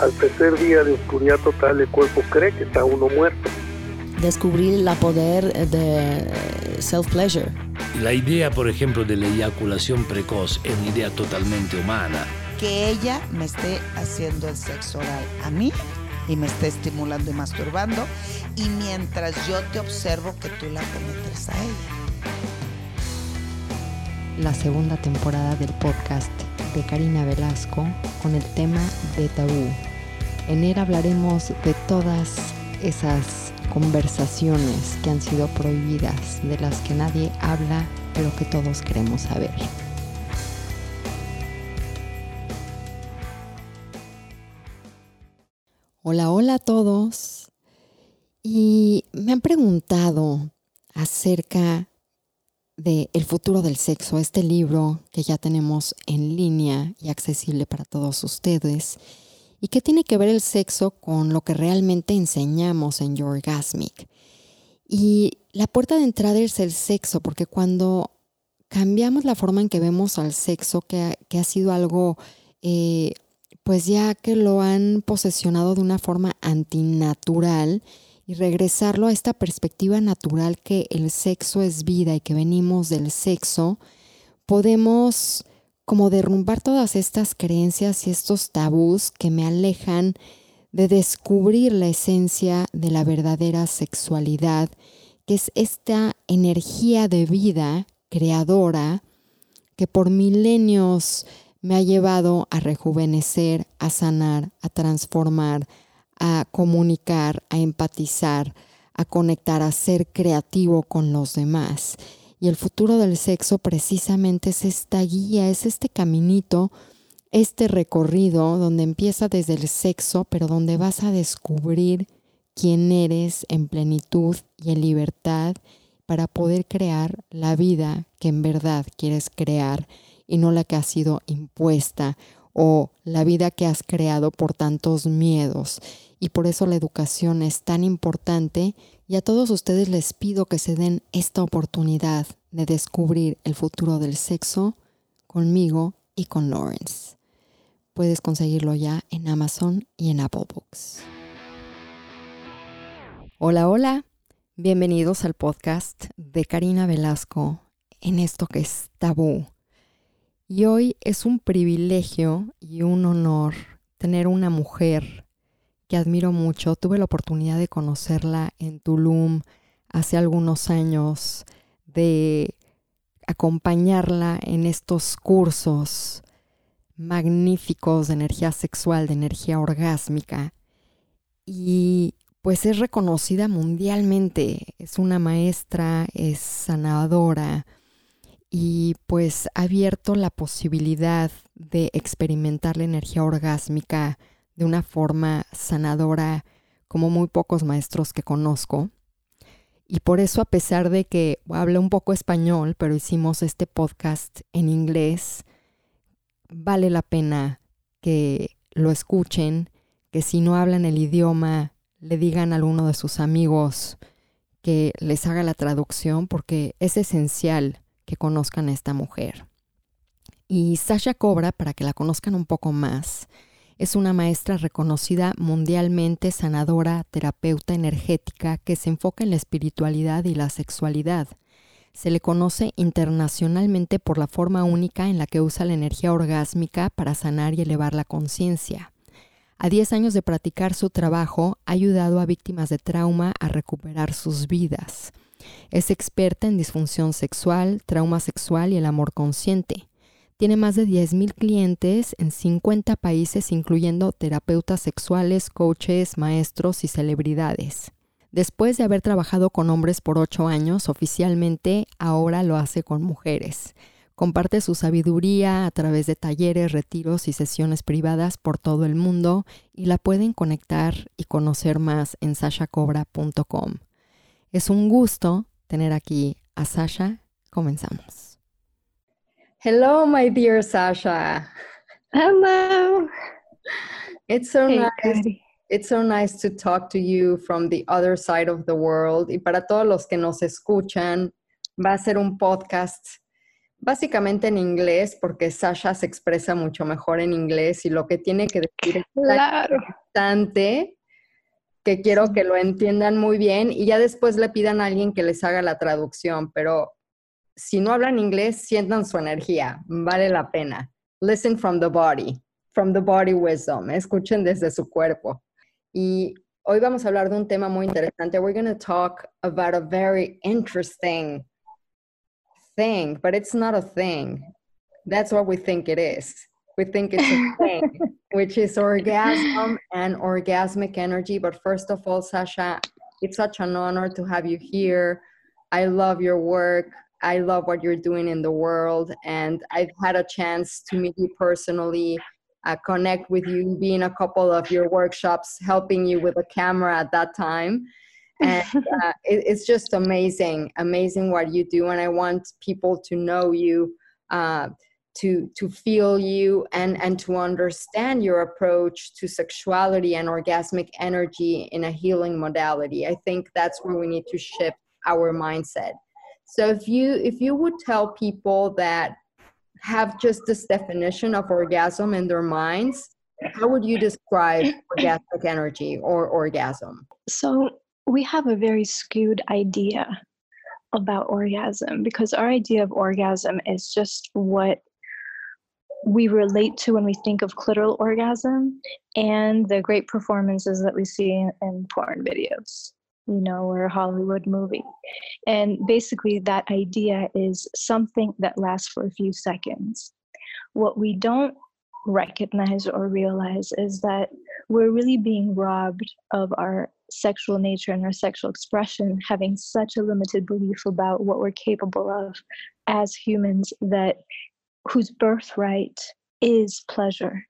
al tercer día de oscuridad total el cuerpo cree que está uno muerto. Descubrir el poder de self-pleasure. La idea, por ejemplo, de la eyaculación precoz es una idea totalmente humana. Que ella me esté haciendo el sexo oral a mí y me esté estimulando y masturbando y mientras yo te observo que tú la cometes a ella. La segunda temporada del podcast de Karina Velasco con el tema de tabú. En él hablaremos de todas esas conversaciones que han sido prohibidas, de las que nadie habla, pero que todos queremos saber. Hola, hola a todos. Y me han preguntado acerca de El futuro del sexo, este libro que ya tenemos en línea y accesible para todos ustedes. ¿Y qué tiene que ver el sexo con lo que realmente enseñamos en Your Orgasmic? Y la puerta de entrada es el sexo, porque cuando cambiamos la forma en que vemos al sexo, que ha, que ha sido algo, eh, pues ya que lo han posesionado de una forma antinatural, y regresarlo a esta perspectiva natural que el sexo es vida y que venimos del sexo, podemos como derrumbar todas estas creencias y estos tabús que me alejan de descubrir la esencia de la verdadera sexualidad, que es esta energía de vida creadora que por milenios me ha llevado a rejuvenecer, a sanar, a transformar, a comunicar, a empatizar, a conectar, a ser creativo con los demás. Y el futuro del sexo precisamente es esta guía, es este caminito, este recorrido donde empieza desde el sexo, pero donde vas a descubrir quién eres en plenitud y en libertad para poder crear la vida que en verdad quieres crear y no la que ha sido impuesta o la vida que has creado por tantos miedos y por eso la educación es tan importante y a todos ustedes les pido que se den esta oportunidad de descubrir el futuro del sexo conmigo y con Lawrence. Puedes conseguirlo ya en Amazon y en Apple Books. Hola, hola. Bienvenidos al podcast de Karina Velasco en esto que es tabú. Y hoy es un privilegio y un honor tener una mujer que admiro mucho. Tuve la oportunidad de conocerla en Tulum hace algunos años, de acompañarla en estos cursos magníficos de energía sexual, de energía orgásmica. Y pues es reconocida mundialmente, es una maestra, es sanadora y pues ha abierto la posibilidad de experimentar la energía orgásmica de una forma sanadora como muy pocos maestros que conozco. Y por eso, a pesar de que hablo un poco español, pero hicimos este podcast en inglés, vale la pena que lo escuchen, que si no hablan el idioma, le digan a alguno de sus amigos que les haga la traducción, porque es esencial que conozcan a esta mujer. Y Sasha Cobra, para que la conozcan un poco más, es una maestra reconocida mundialmente, sanadora, terapeuta energética que se enfoca en la espiritualidad y la sexualidad. Se le conoce internacionalmente por la forma única en la que usa la energía orgásmica para sanar y elevar la conciencia. A 10 años de practicar su trabajo, ha ayudado a víctimas de trauma a recuperar sus vidas. Es experta en disfunción sexual, trauma sexual y el amor consciente. Tiene más de 10.000 clientes en 50 países, incluyendo terapeutas sexuales, coaches, maestros y celebridades. Después de haber trabajado con hombres por 8 años, oficialmente ahora lo hace con mujeres. Comparte su sabiduría a través de talleres, retiros y sesiones privadas por todo el mundo y la pueden conectar y conocer más en sashacobra.com. Es un gusto tener aquí a Sasha. Comenzamos. Hello, my dear Sasha. Hello. It's so nice. It's so nice to talk to you from the other side of the world. Y para todos los que nos escuchan, va a ser un podcast básicamente en inglés, porque Sasha se expresa mucho mejor en inglés y lo que tiene que decir es Claro. importante que quiero que lo entiendan muy bien y ya después le pidan a alguien que les haga la traducción, pero si no hablan inglés, sientan su energía, vale la pena. Listen from the body, from the body wisdom, escuchen desde su cuerpo. Y hoy vamos a hablar de un tema muy interesante. We're going to talk about a very interesting thing, but it's not a thing. That's what we think it is. We think it's a thing, which is orgasm and orgasmic energy. But first of all, Sasha, it's such an honor to have you here. I love your work. I love what you're doing in the world. And I've had a chance to meet you personally, uh, connect with you, be in a couple of your workshops, helping you with a camera at that time. And uh, it, it's just amazing, amazing what you do. And I want people to know you. Uh, to to feel you and and to understand your approach to sexuality and orgasmic energy in a healing modality. I think that's where we need to shift our mindset. So if you if you would tell people that have just this definition of orgasm in their minds how would you describe orgasmic energy or orgasm? So we have a very skewed idea about orgasm because our idea of orgasm is just what we relate to when we think of clitoral orgasm and the great performances that we see in, porn videos, you know, or a Hollywood movie. And basically, that idea is something that lasts for a few seconds. What we don't recognize or realize is that we're really being robbed of our sexual nature and our sexual expression, having such a limited belief about what we're capable of as humans that whose birthright is pleasure.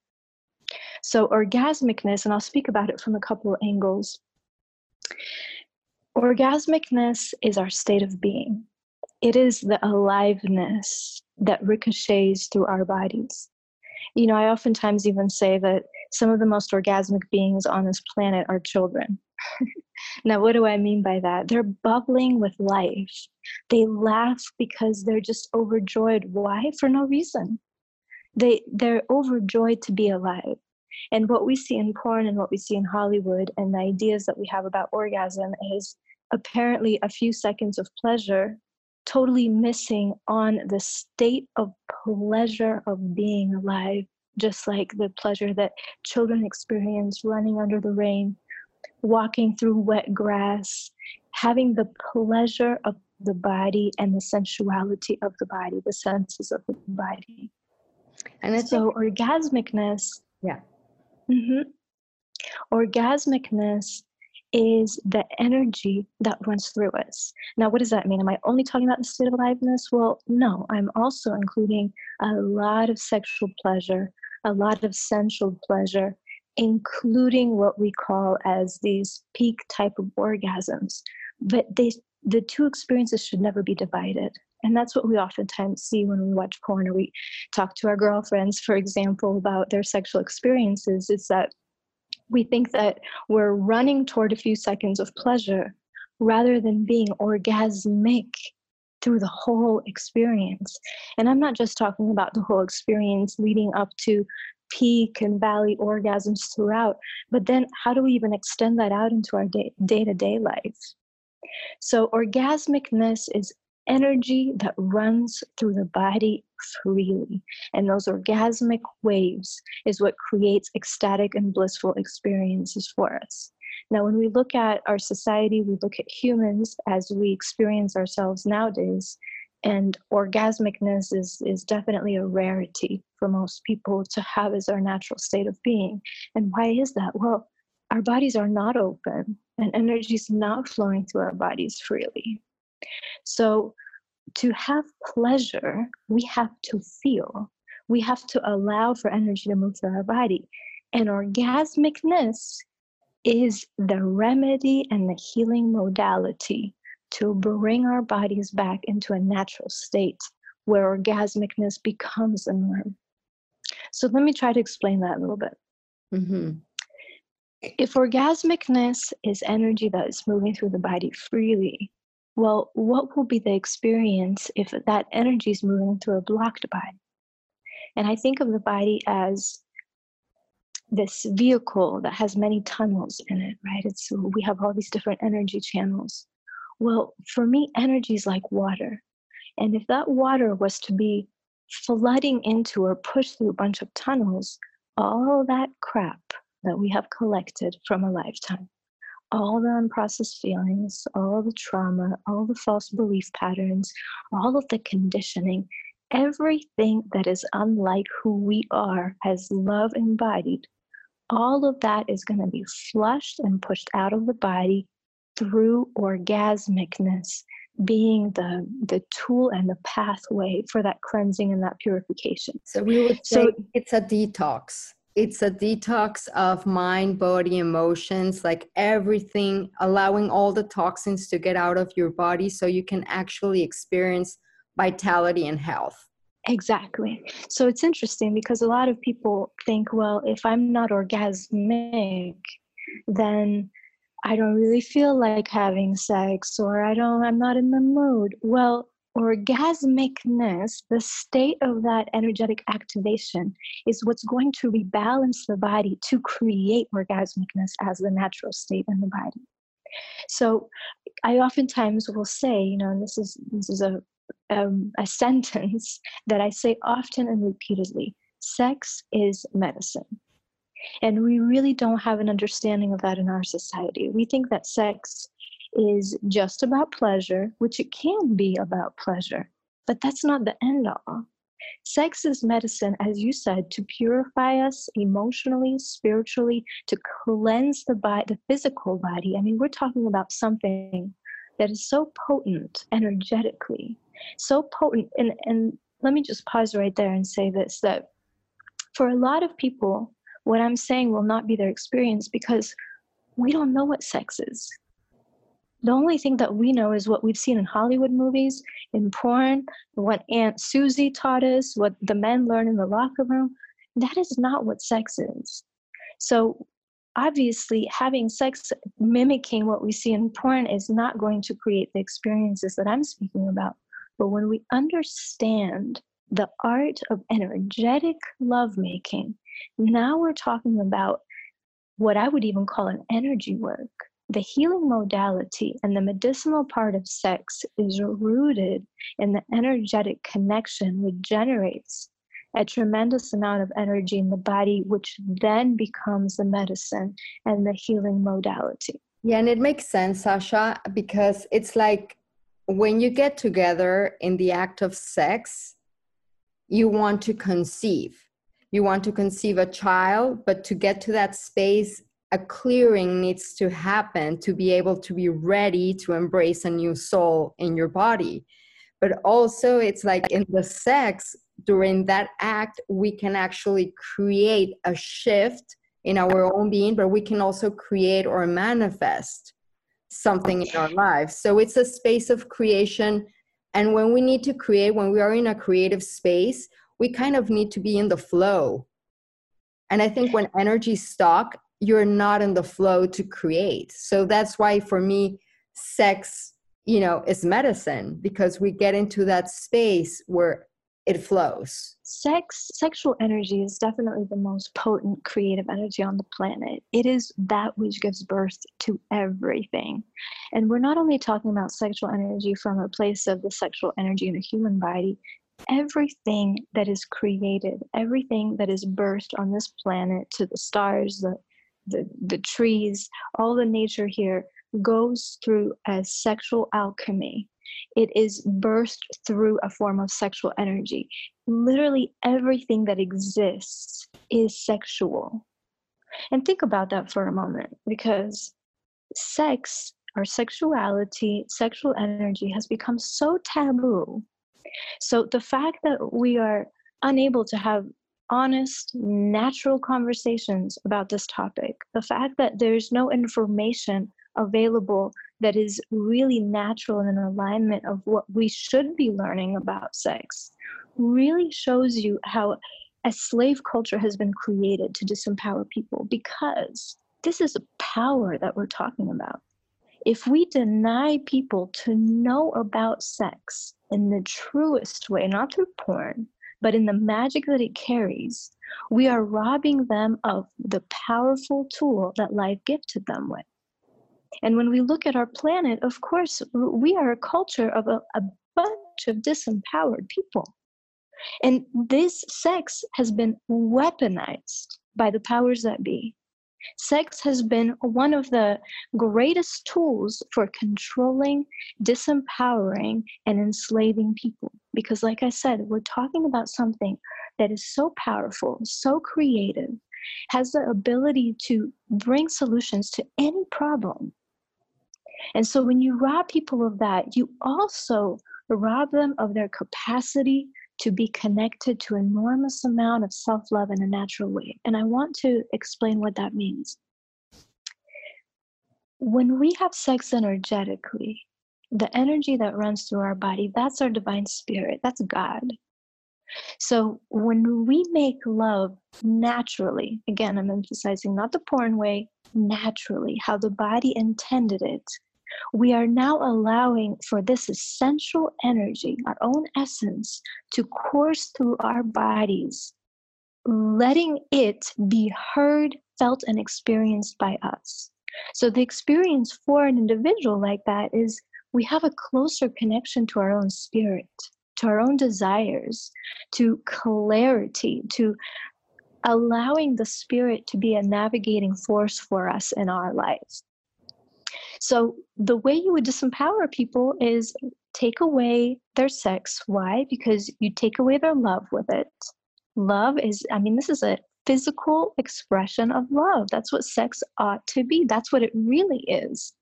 So, orgasmicness, and I'll speak about it from a couple of angles. Orgasmicness is our state of being, it is the aliveness that ricochets through our bodies. You know, I oftentimes even say that some of the most orgasmic beings on this planet are children. now, what do I mean by that? They're bubbling with life. They laugh because they're just overjoyed. Why? For no reason. They they're overjoyed to be alive. And what we see in porn and what we see in Hollywood and the ideas that we have about orgasm is apparently a few seconds of pleasure, totally missing on the state of pleasure of being alive, just like the pleasure that children experience running under the rain, walking through wet grass, having the pleasure of the body and the sensuality of the body, the senses of the body. and it's So orgasmicness, Yeah. hmm Orgasmicness is the energy that runs through us. Now, what does that mean? Am I only talking about the state of aliveness? Well, no, I'm also including a lot of sexual pleasure, a lot of sensual pleasure, including what we call as these peak type of orgasms. But they, the two experiences should never be divided. And that's what we oftentimes see when we watch porn or we talk to our girlfriends, for example, about their sexual experiences. Is that we think that we're running toward a few seconds of pleasure rather than being orgasmic through the whole experience. And I'm not just talking about the whole experience leading up to peak and valley orgasms throughout, but then how do we even extend that out into our day to day life? So, orgasmicness is energy that runs through the body freely. And those orgasmic waves is what creates ecstatic and blissful experiences for us. Now, when we look at our society, we look at humans as we experience ourselves nowadays, and orgasmicness is, is definitely a rarity for most people to have as our natural state of being. And why is that? Well, our bodies are not open and energy is not flowing through our bodies freely. So, to have pleasure, we have to feel. We have to allow for energy to move through our body. And orgasmicness is the remedy and the healing modality to bring our bodies back into a natural state where orgasmicness becomes a norm. So, let me try to explain that a little bit. Mm-hmm. If orgasmicness is energy that is moving through the body freely, well, what will be the experience if that energy is moving through a blocked body? And I think of the body as this vehicle that has many tunnels in it, right? It's we have all these different energy channels. Well, for me, energy is like water. And if that water was to be flooding into or pushed through a bunch of tunnels, all that crap that we have collected from a lifetime, all the unprocessed feelings, all the trauma, all the false belief patterns, all of the conditioning, everything that is unlike who we are as love embodied, all of that is going to be flushed and pushed out of the body through orgasmicness being the the tool and the pathway for that cleansing and that purification. So we would say so, it's a detox. It's a detox of mind, body, emotions, like everything, allowing all the toxins to get out of your body so you can actually experience vitality and health. Exactly. So it's interesting because a lot of people think, well, if I'm not orgasmic, then I don't really feel like having sex or I don't I'm not in the mood. Well, orgasmicness, the state of that energetic activation is what's going to rebalance the body to create orgasmicness as the natural state in the body. So I oftentimes will say, you know, and this is this is a um, a sentence that I say often and repeatedly sex is medicine. And we really don't have an understanding of that in our society. We think that sex is just about pleasure, which it can be about pleasure, but that's not the end all. Sex is medicine, as you said, to purify us emotionally, spiritually, to cleanse the body, the physical body. I mean, we're talking about something that is so potent energetically so potent and and let me just pause right there and say this that for a lot of people what i'm saying will not be their experience because we don't know what sex is. The only thing that we know is what we've seen in hollywood movies in porn what aunt susie taught us what the men learn in the locker room. That is not what sex is. So obviously having sex mimicking what we see in porn is not going to create the experiences that i'm speaking about. But when we understand the art of energetic lovemaking, Mm-hmm. now we're talking about what I would even call an energy work. The healing modality and the medicinal part of sex is rooted in the energetic connection which generates a tremendous amount of energy in the body, which then becomes the medicine and the healing modality. Yeah, and it makes sense, Sasha, because it's like when you get together in the act of sex, you want to conceive. You want to conceive a child, but to get to that space, a clearing needs to happen to be able to be ready to embrace a new soul in your body. But also, it's like in the sex, during that act, we can actually create a shift in our own being, but we can also create or manifest something in our lives. So it's a space of creation. And when we need to create, when we are in a creative space, we kind of need to be in the flow. And I think when energy's stuck, you're not in the flow to create. So that's why for me, sex, you know, is medicine because we get into that space where it flows. Sex, sexual energy is definitely the most potent creative energy on the planet. It is that which gives birth to everything. And we're not only talking about sexual energy from a place of the sexual energy in a human body, everything that is created, everything that is birthed on this planet to the stars, the the, the trees, all the nature here goes through a sexual alchemy it is burst through a form of sexual energy. Literally everything that exists is sexual. And think about that for a moment because sex, our sexuality, sexual energy has become so taboo. So the fact that we are unable to have honest, natural conversations about this topic, the fact that there's no information available that is really natural and in alignment of what we should be learning about sex really shows you how a slave culture has been created to disempower people because this is a power that we're talking about. If we deny people to know about sex in the truest way, not through porn, but in the magic that it carries, we are robbing them of the powerful tool that life gifted them with. And when we look at our planet, of course, we are a culture of a, a bunch of disempowered people. And this sex has been weaponized by the powers that be. Sex has been one of the greatest tools for controlling, disempowering, and enslaving people. Because, like I said, we're talking about something that is so powerful, so creative, has the ability to bring solutions to any problem. And so, when you rob people of that, you also rob them of their capacity to be connected to enormous amount of self-love in a natural way and i want to explain what that means. When we have sex energetically the energy that runs through our body that's our divine spirit that's god. So when we make love naturally again i'm emphasizing not the porn way naturally how the body intended it we are now allowing for this essential energy, our own essence, to course through our bodies, letting it be heard, felt, and experienced by us. So, the experience for an individual like that is we have a closer connection to our own spirit, to our own desires, to clarity, to allowing the spirit to be a navigating force for us in our lives. So the way you would disempower people is take away their sex. Why? Because you take away their love with it. Love is, I mean, this is a physical expression of love. That's what sex ought to be. That's what it really is.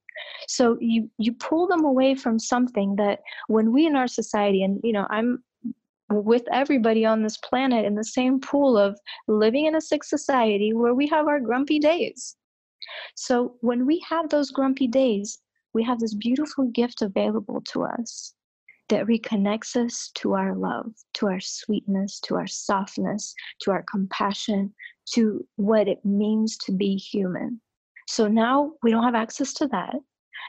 So you you pull them away from something that when we in our society, and you know, I'm with everybody on this planet in the same pool of living in a sick society where we have our grumpy days so when we have those grumpy days, we have this beautiful gift available to us that reconnects us to our love, to our sweetness, to our softness, to our compassion, to what it means to be human. So now we don't have access to that.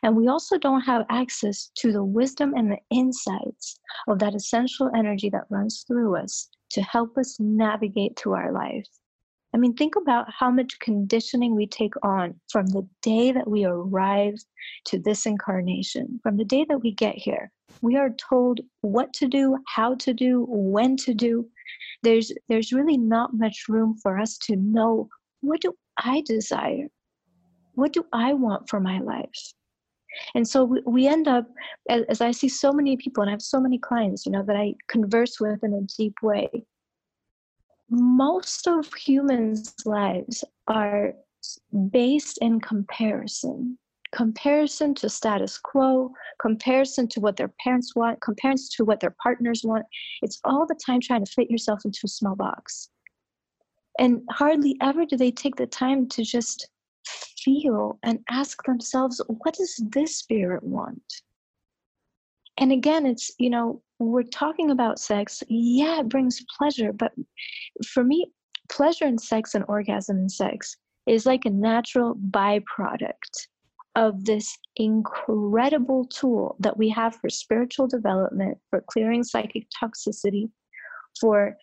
And we also don't have access to the wisdom and the insights of that essential energy that runs through us to help us navigate through our life. I mean, think about how much conditioning we take on from the day that we arrive to this incarnation, from the day that we get here. We are told what to do, how to do, when to do. There's there's really not much room for us to know what do I desire? What do I want for my life? And so we, we end up, as, as I see so many people, and I have so many clients, you know, that I converse with in a deep way, most of humans' lives are based in comparison. Comparison to status quo comparison to what their parents want comparison to what their partners want. It's all the time trying to fit yourself into a small box. And hardly ever do they take the time to just feel and ask themselves what does this spirit want? And again it's you know we're talking about sex yeah it brings pleasure but for me pleasure in sex and orgasm in sex is like a natural byproduct of this incredible tool that we have for spiritual development for clearing psychic toxicity for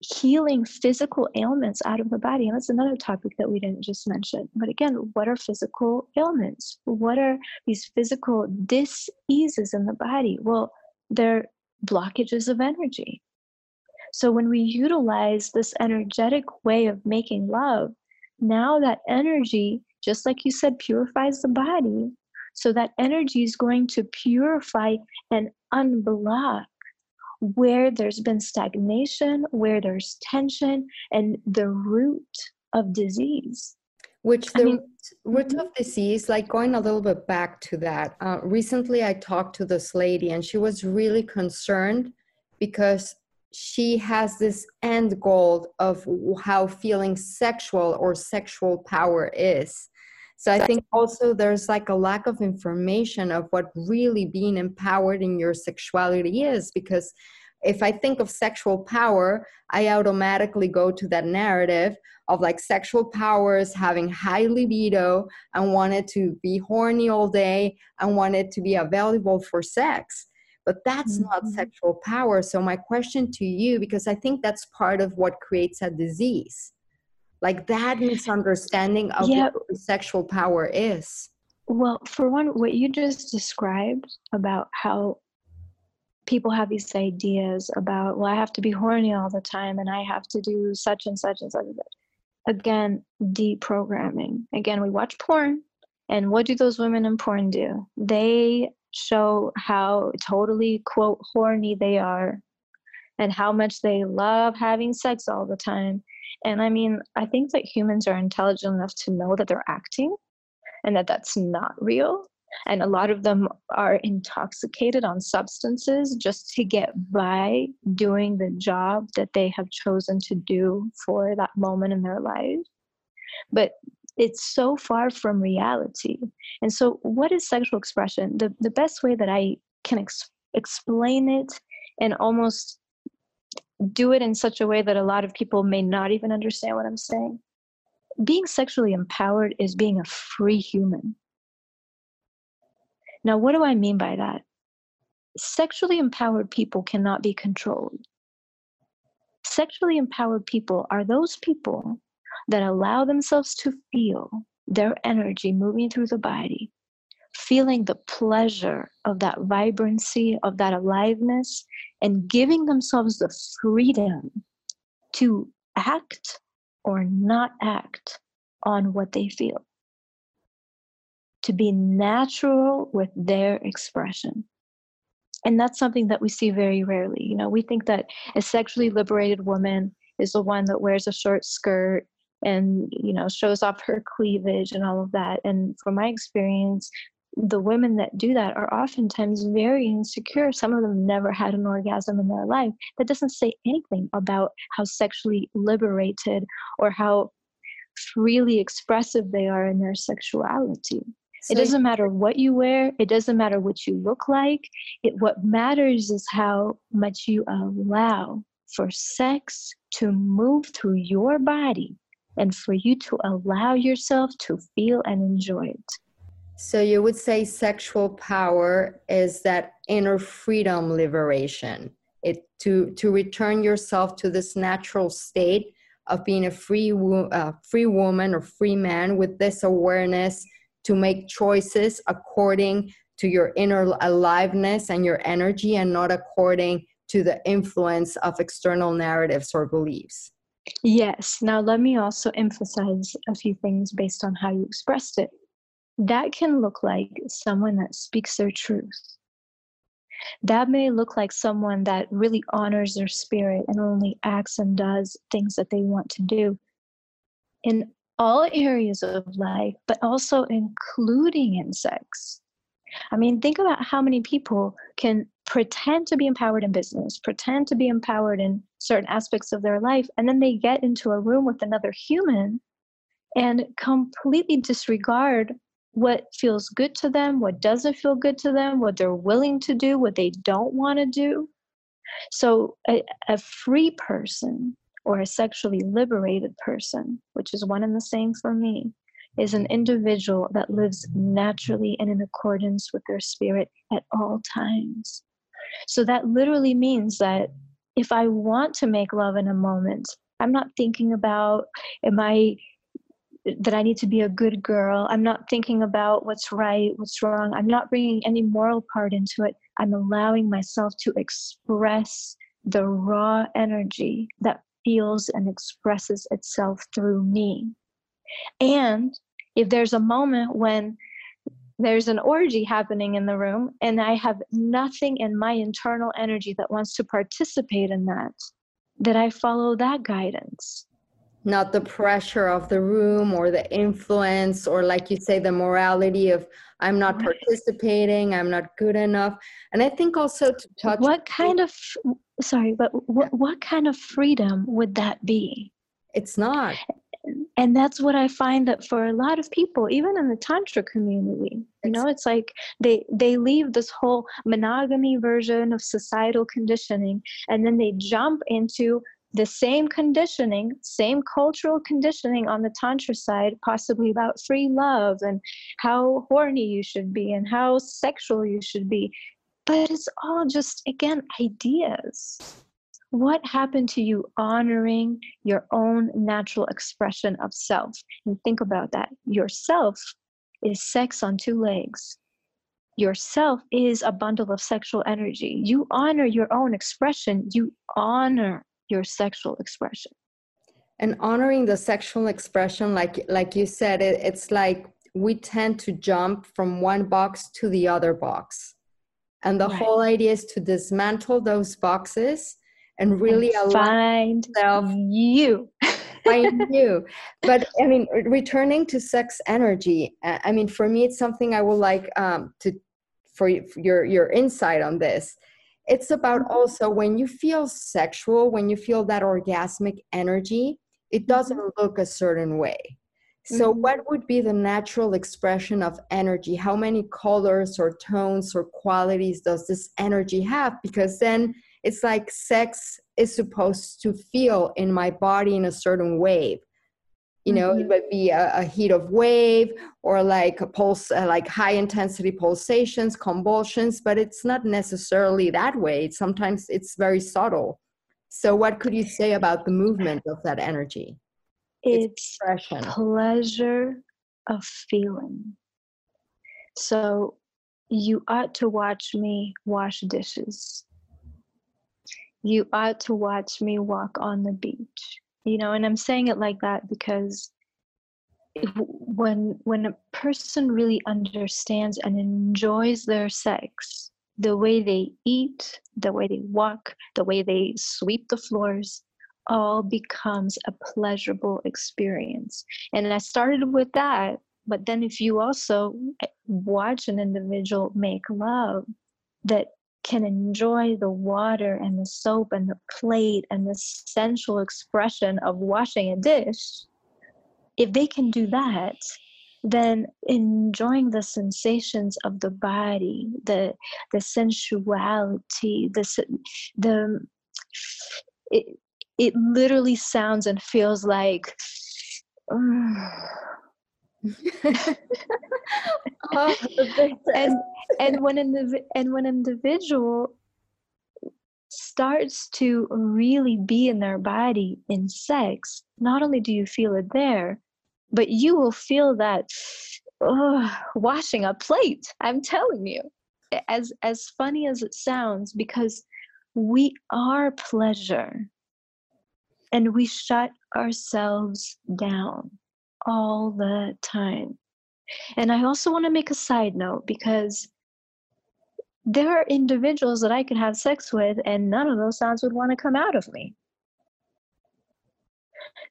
healing physical ailments out of the body. And that's another topic that we didn't just mention. But again, what are physical ailments? What are these physical diseases in the body? Well, they're blockages of energy. So when we utilize this energetic way of making love, now that energy, just like you said, purifies the body. So that energy is going to purify and unblock where there's been stagnation, where there's tension, and the root of disease. Which the I mean, root mm-hmm. of disease, like going a little bit back to that. Uh, recently, I talked to this lady, and she was really concerned because she has this end goal of how feeling sexual or sexual power is. So I think also there's like a lack of information of what really being empowered in your sexuality is because if I think of sexual power, I automatically go to that narrative of like sexual powers having high libido and wanted to be horny all day and wanted to be available for sex. But that's mm-hmm. not sexual power. So, my question to you, because I think that's part of what creates a disease, like that misunderstanding of what sexual power is. Well, for one, what you just described about how people have these ideas about, well, I have to be horny all the time and I have to do such and such and such. Again, deprogramming. Again, we watch porn, and what do those women in porn do? They show how totally, quote, horny they are and how much they love having sex all the time. And I mean, I think that humans are intelligent enough to know that they're acting and that that's not real and a lot of them are intoxicated on substances just to get by doing the job that they have chosen to do for that moment in their life. But it's so far from reality. And so what is sexual expression? The, the best way that i can ex- explain it and almost do it in such a way that a lot of people may not even understand what i'm saying. Being sexually empowered is being a free human now, what do I mean by that? Sexually empowered people cannot be controlled. Sexually empowered people are those people that allow themselves to feel their energy moving through the body, feeling the pleasure of that vibrancy, of that aliveness, and giving themselves the freedom to act or not act on what they feel to be natural with their expression. And that's something that we see very rarely. You know, we think that a sexually liberated woman is the one that wears a short skirt and, you know, shows off her cleavage and all of that. And from my experience, the women that do that are oftentimes very insecure. Some of them never had an orgasm in their life. That doesn't say anything about how sexually liberated or how freely expressive they are in their sexuality. So it doesn't matter what you wear, it doesn't matter what you look like. It what matters is how much you allow for sex to move through your body and for you to allow yourself to feel and enjoy it. So you would say sexual power is that inner freedom liberation. It to to return yourself to this natural state of being a free uh, free woman or free man with this awareness to make choices according to your inner aliveness and your energy and not according to the influence of external narratives or beliefs. Yes. Now, let me also emphasize a few things based on how you expressed it. That can look like someone that speaks their truth. That may look like someone that really honors their spirit and only acts and does things that they want to do. In all areas of life, but also including in sex. I mean, think about how many people can pretend to be empowered in business, pretend to be empowered in certain aspects of their life, and then they get into a room with another human and completely disregard what feels good to them, what doesn't feel good to them, what they're willing to do, what they don't want to do. So, a, a free person or a sexually liberated person, which is one and the same for me, is an mm-hmm. individual that lives naturally and in accordance with their spirit at all times. So that literally means that if I want to make love in a moment, I'm not thinking about, am I that I need to be a good girl. I'm not thinking about what's right, what's wrong. I'm not bringing any moral part into it. I'm allowing myself to express the raw energy that feels and expresses itself through me. And if there's a moment when there's an orgy happening in the room and I have nothing in my internal energy that wants to participate in that, that I follow that guidance. Not the pressure of the room or the influence, or like you say, the morality of I'm not participating, I'm not good enough. And I think also to touch. What kind of sorry, but what, what kind of freedom would that be? It's not. and that's what i find that for a lot of people even in the tantra community you know it's like they they leave this whole monogamy version of societal conditioning and then they jump into the same conditioning, same cultural conditioning on the Tantra side, possibly about free love and how horny you should be and how sexual you should be. But it's all just, again, ideas. What happened to you honoring your own natural expression of self? And think about that. Yourself is sex on two legs. Yourself is a bundle of sexual energy. You honor your own expression, you honor your sexual expression. And honoring the sexual expression like like you said it, it's like we tend to jump from one box to the other box. And the right. whole idea is to dismantle those boxes and really and find self you. Find you. But i mean returning to sex energy i mean for me it's something i would like um, to for your your insight on this it's about mm-hmm. also when you feel sexual when you feel that orgasmic energy it doesn't mm-hmm. look a certain way so mm-hmm. what would be the natural expression of energy how many colors or tones or qualities does this energy have because then it's like sex is supposed to feel in my body in a certain way you know mm-hmm. it would be a, a, heat of wave or like a pulse uh, like high intensity pulsations convulsions but it's not necessarily that way. Sometimes it's very subtle. So what could you say about the movement of that energy? It's, it's pleasure of feeling. So you ought to watch me wash dishes. You ought to watch me walk on the beach you know and i'm saying it like that because when when a person really understands and enjoys their sex the way they eat the way they walk the way they sweep the floors all becomes a pleasurable experience. And i started with that but then if you also eh, watch an individual make love that can enjoy the water and the soap and the plate and the sensual expression of washing a dish, if they can do that, then enjoying the sensations of the body, the the sensuality, the the it, it literally sounds and feels like. Mm, oh, and and when the and when an individual starts to really be in their body in sex, not only do you feel it there, but you will feel that oh, washing a plate. I'm telling you, as as funny as it sounds, because we are pleasure, and we shut ourselves down all the time. And I also want to make a side note because there are individuals that I could have sex with, and none of those sounds would want to come out of me.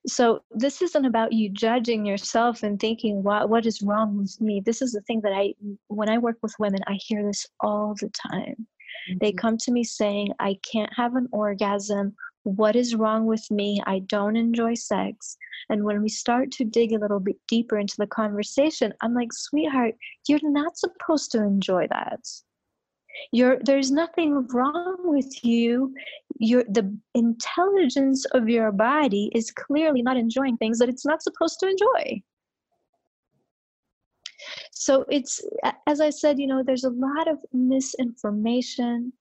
So this isn't about you judging yourself and thinking what what is wrong with me. This is the thing that I when I work with women, I hear this all the time. Mm-hmm. They come to me saying, I can't have an orgasm. What is wrong with me? I don't enjoy sex. And when we start to dig a little bit deeper into the conversation, I'm like, sweetheart, you're not supposed to enjoy that. You're, there's nothing wrong with you. The intelligence of your body is clearly not enjoying things that it's not supposed to enjoy. So it's, as I said, you know, there's a lot of misinformation,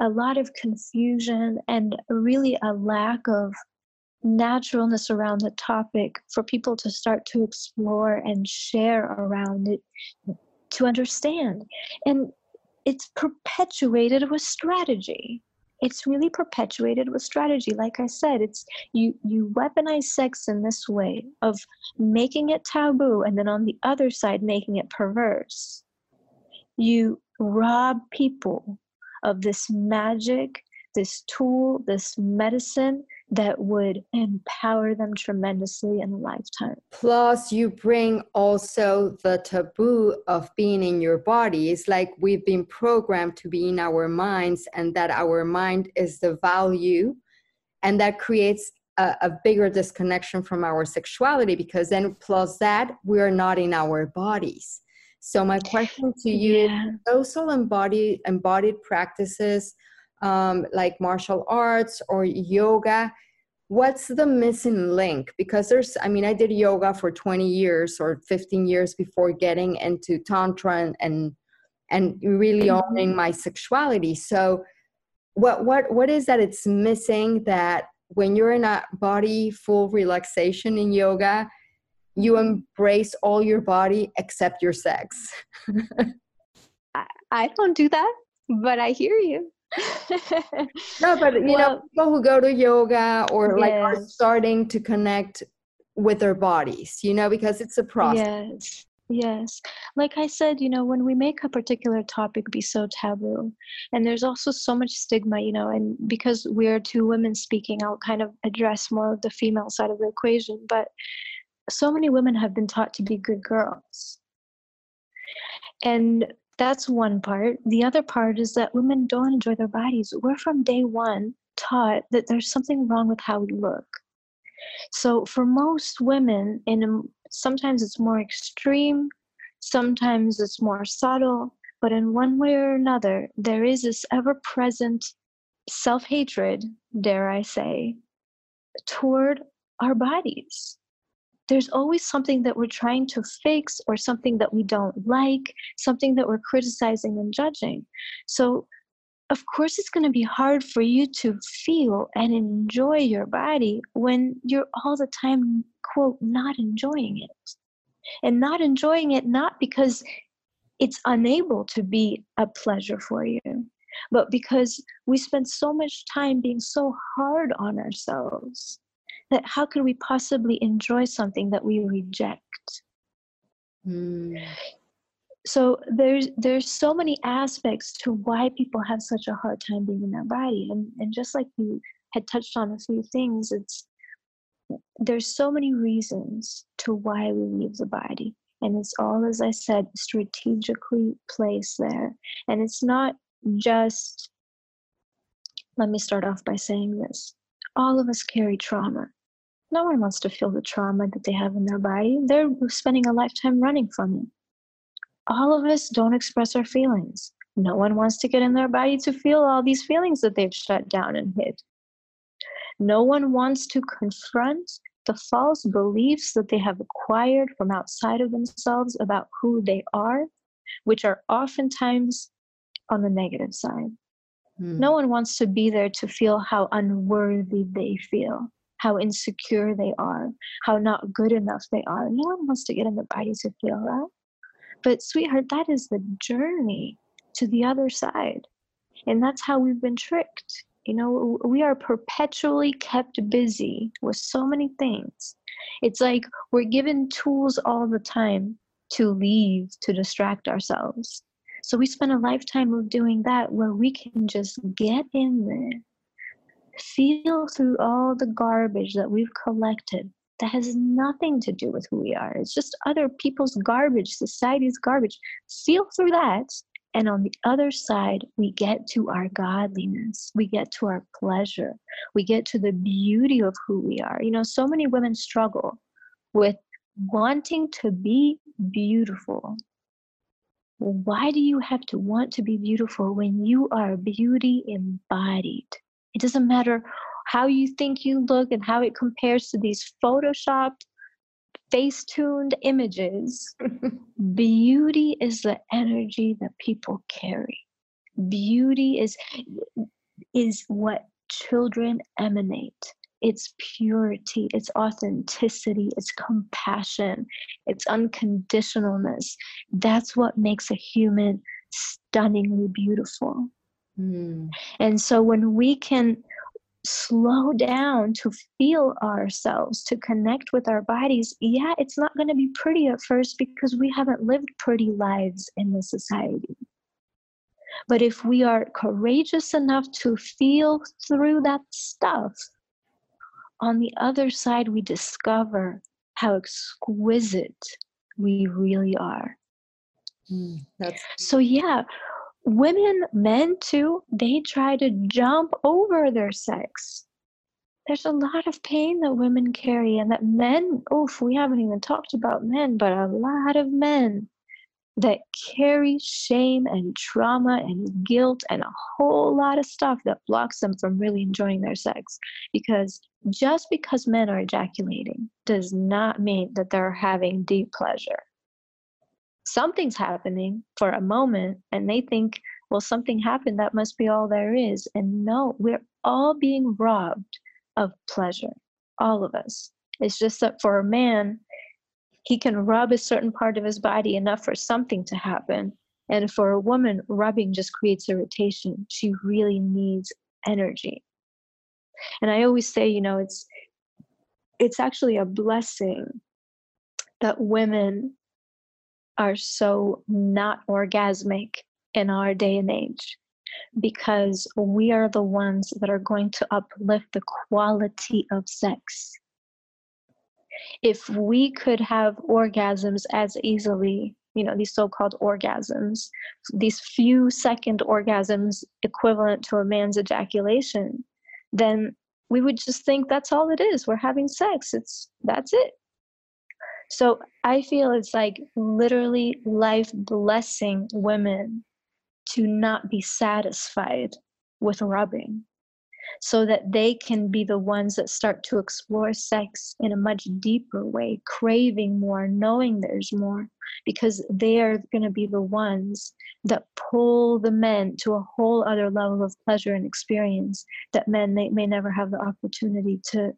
a lot of confusion, and really a lack of naturalness around the topic for people to start to explore and share around it to understand. And it's perpetuated with strategy. It's really perpetuated with strategy. Like I said, it's you you weaponize sex in this way of making it taboo and then on the other side making it perverse. You rob people of this magic, this tool, this medicine that would empower them tremendously in a lifetime. Plus, you bring also the taboo of being in your body. It's like we've been programmed to be in our minds, and that our mind is the value, and that creates a, a bigger disconnection from our sexuality because then plus that we are not in our bodies so my question to you Yeah. those all embodied embodied practices um, like martial arts or yoga what's the missing link because there's i mean i did yoga for 20 years or 15 years before getting into tantra and and, and really Mhm. owning my sexuality so what what what is that it's missing that when you're in a body full relaxation in yoga you embrace all your body except your sex I don't do that, but I hear you. no but you know people who go to yoga or like are starting to connect with their bodies you know because it's a process Yes, yes. Like I said, you know, when we make a particular topic be so taboo, and there's also so much stigma, you know, and because we're two women speaking, I'll kind of address more of the female side of the equation. But so many women have been taught to be good girls. And that's one part. The other part is that women don't enjoy their bodies. We're from day one taught that there's something wrong with how we look. So for most women, in a, sometimes it's more extreme, sometimes it's more subtle, but in one way or another, there is this ever-present self-hatred, dare I say, toward our bodies. There's always something that we're trying to fix or something that we don't like, something that we're criticizing and judging. So of course it's going to be hard for you to feel and enjoy your body when you're all the time quote not enjoying it and not enjoying it not because it's unable to be a pleasure for you but because we spend so much time being so hard on ourselves that how could we possibly enjoy something that we reject? Mm. so there's there's so many aspects to why people have such a hard time being in their body. And and just like you had touched on a few things it's there's so many reasons to why we leave the body. And it's all as i said strategically placed there. And it's not just let me start off by saying this. All of us carry trauma no one wants to feel the trauma that they have in their body they're spending a lifetime running from it all of us don't express our feelings. No one wants to get in their body to feel all these feelings that they've shut down and hid. No one wants to confront the false beliefs that they have acquired from outside of themselves about who they are, which are oftentimes on the negative side. Mm. No one wants to be there to feel how unworthy they feel, how insecure they are, how not good enough they are. No one wants to get in the body to feel that. But, sweetheart, that is the journey to the other side. And that's how we've been tricked. You know, we are perpetually kept busy with so many things. It's like we're given tools all the time to leave, to distract ourselves. So we spend a lifetime of doing that where we can just get in there, feel through all the garbage that we've collected that has nothing to do with who we are. It's just other people's garbage, society's garbage. Feel through that. And on the other side, we get to our godliness. We get to our pleasure. We get to the beauty of who we are. You know, so many women struggle with wanting to be beautiful. Why do you have to want to be beautiful when you are beauty embodied? It doesn't matter how you think you look and how it compares to these photoshopped, face tuned images. Beauty is the energy that people carry. Beauty is is what children emanate. It's purity, it's authenticity, it's compassion, it's unconditionalness. That's what makes a human stunningly beautiful. Mm. And so when we can slow down to feel ourselves, to connect with our bodies, yeah, it's not going to be pretty at first because we haven't lived pretty lives in this society. But if we are courageous enough to feel through that stuff, on the other side, we discover how exquisite we really are. Mm. That's So, yeah, women, men too, they try to jump over their sex. there's a lot of pain that women carry and that men, oof, we haven't even talked about men, but a lot of men that carry shame and trauma and guilt and a whole lot of stuff that blocks them from really enjoying their sex. Because just because men are ejaculating does not mean that they're having deep pleasure. Something's happening for a moment, and they think, well, something happened, that must be all there is. And no, we're all being robbed of pleasure, all of us. It's just that for a man, he can rub a certain part of his body enough for something to happen. And for a woman, rubbing just creates irritation. She really needs energy. And I always say, you know, it's it's actually a blessing that women are so not orgasmic in our day and age because we are the ones that are going to uplift the quality of sex. If we could have orgasms as easily, you know, these so called orgasms, these few second orgasms equivalent to a man's ejaculation, then we would just think that's all it is. We're having sex. It's that's it. So I feel it's like literally life blessing women to not be satisfied with rubbing so that they can be the ones that start to explore sex in a much deeper way, craving more, knowing there's more, because they are going to be the ones that pull the men to a whole other level of pleasure and experience that men may, may never have the opportunity to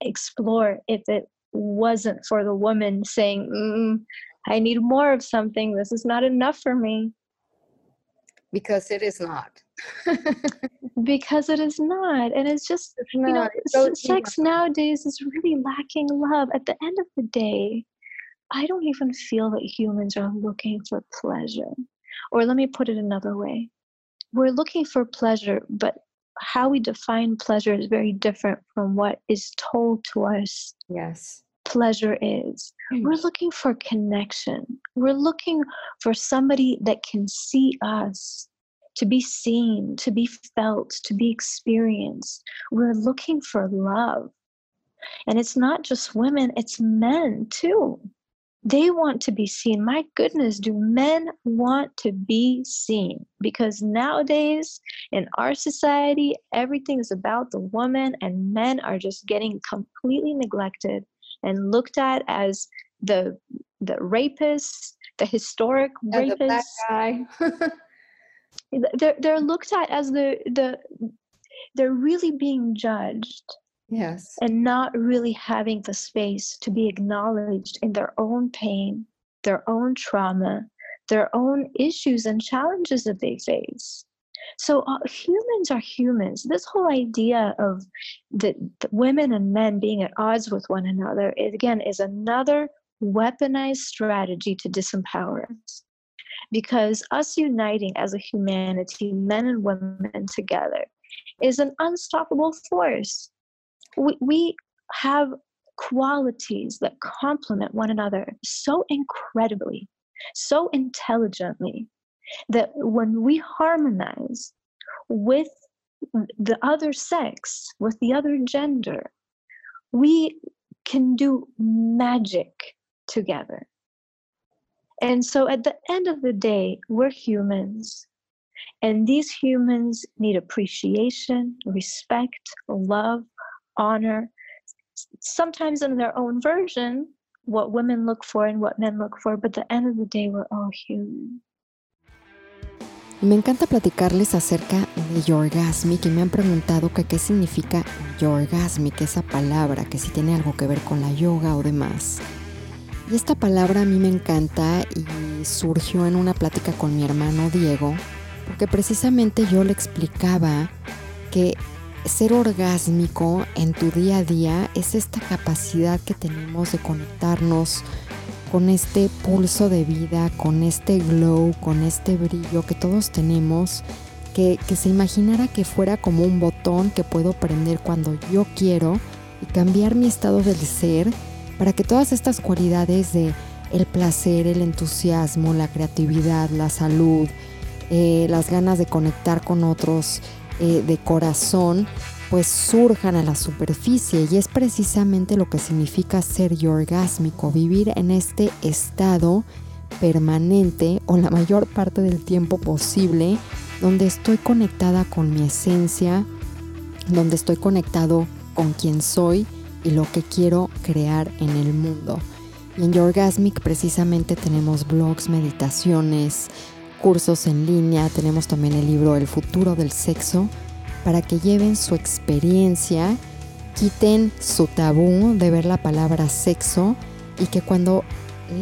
explore if it wasn't for the woman saying, mm, I need more of something. This is not enough for me because it is not. because it is not. And it's just, it's you know, so sex nowadays is really lacking love. At the end of the day, I don't even feel that humans are looking for pleasure. Or let me put it another way we're looking for pleasure, but how we define pleasure is very different from what is told to us. Yes pleasure is. Mm. We're looking for connection. We're looking for somebody that can see us, to be seen, to be felt, to be experienced. We're looking for love. And it's not just women, it's men too. They want to be seen. My goodness, do men want to be seen? Because nowadays in our society, everything is about the woman, and men are just getting completely neglected and looked at as the the rapist, the historic as rapist. guy. they're they're looked at as the the they're really being judged. Yes. And not really having the space to be acknowledged in their own pain, their own trauma, their own issues and challenges that they face. So uh, humans are humans. This whole idea of the, the, women and men being at odds with one another, it, again, is another weaponized strategy to disempower us. Because us uniting as a humanity, men and women together, is an unstoppable force. We, we have qualities that complement one another so incredibly, so intelligently, that when we harmonize with the other sex, with the other gender, we can do magic together. And so at the end of the day, we're humans. And these humans need appreciation, respect, love, honor, sometimes in their own version, what women look for and what men look for, but at the end of the day, we're all human. Me encanta platicarles acerca de Yorgasmic y me han preguntado que qué significa Yorgasmic, esa palabra, que si tiene algo que ver con la yoga o demás. Y esta palabra a mí me encanta y surgió en una plática con mi hermano Diego, porque precisamente yo le explicaba que ser orgásmico en tu día a día es esta capacidad que tenemos de conectarnos con este pulso de vida, con este glow, con este brillo que todos tenemos, que, se imaginara que fuera como un botón que puedo prender cuando yo quiero y cambiar mi estado del ser para que todas estas cualidades de el placer, el entusiasmo, la creatividad, la salud, eh, las ganas de conectar con otros eh, de corazón, pues surjan a la superficie y es precisamente lo que significa ser orgásmico, vivir en este estado permanente o la mayor parte del tiempo posible donde estoy conectada con mi esencia, donde estoy conectado con quien soy y lo que quiero crear en el mundo. Y en Yorgasmic precisamente tenemos blogs, meditaciones, cursos en línea, tenemos también el libro El futuro del sexo para que lleven su experiencia, quiten su tabú de ver la palabra sexo y que cuando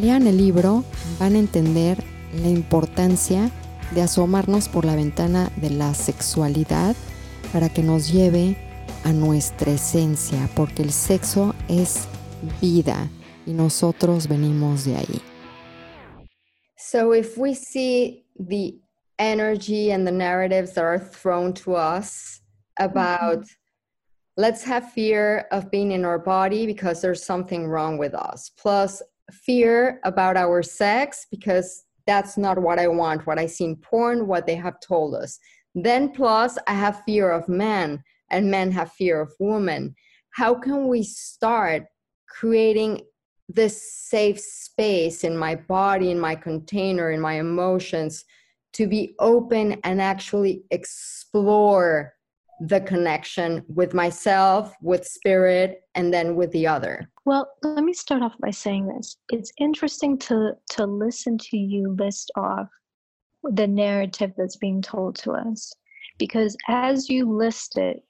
lean el libro van a entender la importancia de asomarnos por la ventana de la sexualidad para que nos lleve a nuestra esencia, porque el sexo es vida y nosotros venimos de ahí. So if we see the energy and the narratives that are thrown to us about mm-hmm. let's have fear of being in our body because there's something wrong with us, plus fear about our sex because that's not what I want, what I see in porn, what they have told us. Then, plus, I have fear of men, and men have fear of women. How can we start creating this safe space in my body, in my container, in my emotions to be open and actually explore the connection with myself, with spirit, and then with the other? Well, let me start off by saying this. It's interesting to to listen to you list off the narrative that's being told to us because as you list it,